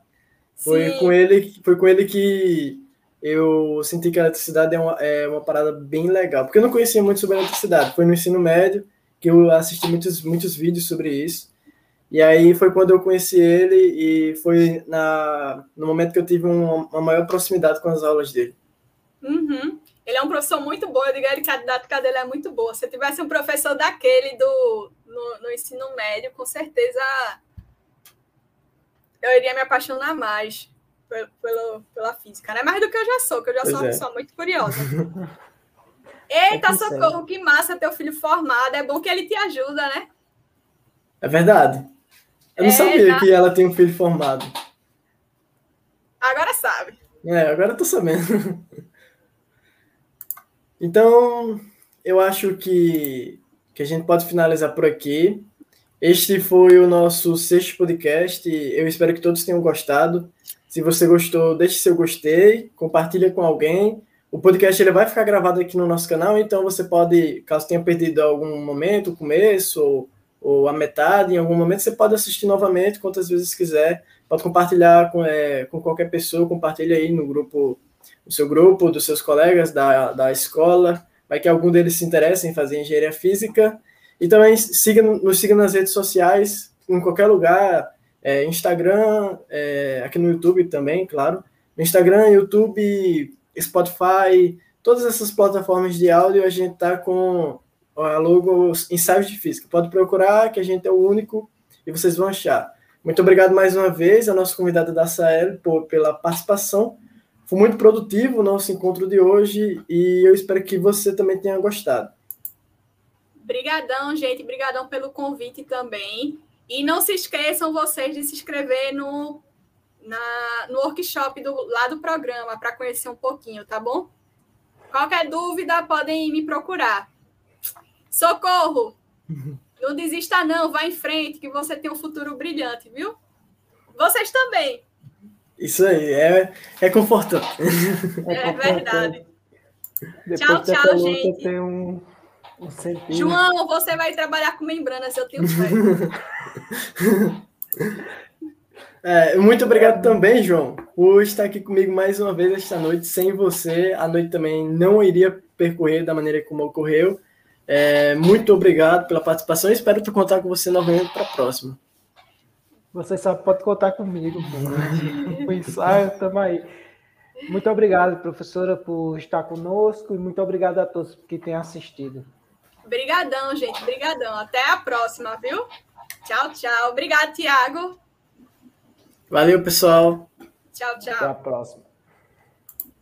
Foi com, ele, foi com ele que eu senti que a eletricidade é uma, é uma parada bem legal. Porque eu não conhecia muito sobre eletricidade. Foi no ensino médio que eu assisti muitos, muitos vídeos sobre isso. E aí foi quando eu conheci ele e foi na, no momento que eu tive uma, uma maior proximidade com as aulas dele. Uhum. Ele é um professor muito bom, eu digo que a didática dele é muito boa. Se eu tivesse um professor daquele do, no, no ensino médio, com certeza eu iria me apaixonar mais pelo, pela física, né? Mais do que eu já sou, que eu já pois sou uma é. pessoa muito curiosa. Eita, é socorro, que massa teu filho formado. É bom que ele te ajuda, né? É verdade. Eu não é, sabia tá... que ela tem um filho formado. Agora sabe. É, agora eu tô sabendo. Então, eu acho que que a gente pode finalizar por aqui. Este foi o nosso sexto podcast. Eu espero que todos tenham gostado. Se você gostou, deixe seu gostei, compartilha com alguém. O podcast ele vai ficar gravado aqui no nosso canal, então você pode, caso tenha perdido algum momento, o começo ou, ou a metade, em algum momento você pode assistir novamente, quantas vezes quiser. Pode compartilhar com, é, com qualquer pessoa, compartilha aí no grupo, no seu grupo, dos seus colegas da, da escola vai que algum deles se interesse em fazer engenharia física. E também siga, nos siga nas redes sociais, em qualquer lugar, é, Instagram, é, aqui no YouTube também, claro. Instagram, YouTube, Spotify, todas essas plataformas de áudio, a gente tá com a logo Ensaios de Física. Pode procurar, que a gente é o único e vocês vão achar. Muito obrigado mais uma vez a nossa convidada da Sael por, pela participação. Foi muito produtivo o nosso encontro de hoje e eu espero que você também tenha gostado. Obrigadão, gente. Obrigadão pelo convite também. E não se esqueçam vocês de se inscrever no, na, no workshop do, lá do programa para conhecer um pouquinho, tá bom? Qualquer dúvida, podem me procurar. Socorro! Não desista, não. Vá em frente, que você tem um futuro brilhante, viu? Vocês também. Isso aí, é, é confortante. É, é verdade. Depois tchau, tchau, gente. Tem um, um João, você vai trabalhar com membranas, eu tenho fé. É, muito obrigado também, João, por estar aqui comigo mais uma vez esta noite. Sem você, a noite também não iria percorrer da maneira como ocorreu. É, muito obrigado pela participação. Espero contar com você novamente para a próxima. Você sabe, pode contar comigo. o ensaio, estamos aí. Muito obrigado, professora, por estar conosco e muito obrigado a todos que têm assistido. Obrigadão, gente. Obrigadão. Até a próxima, viu? Tchau, tchau. Obrigado, Tiago. Valeu, pessoal. Tchau, tchau. Até a próxima.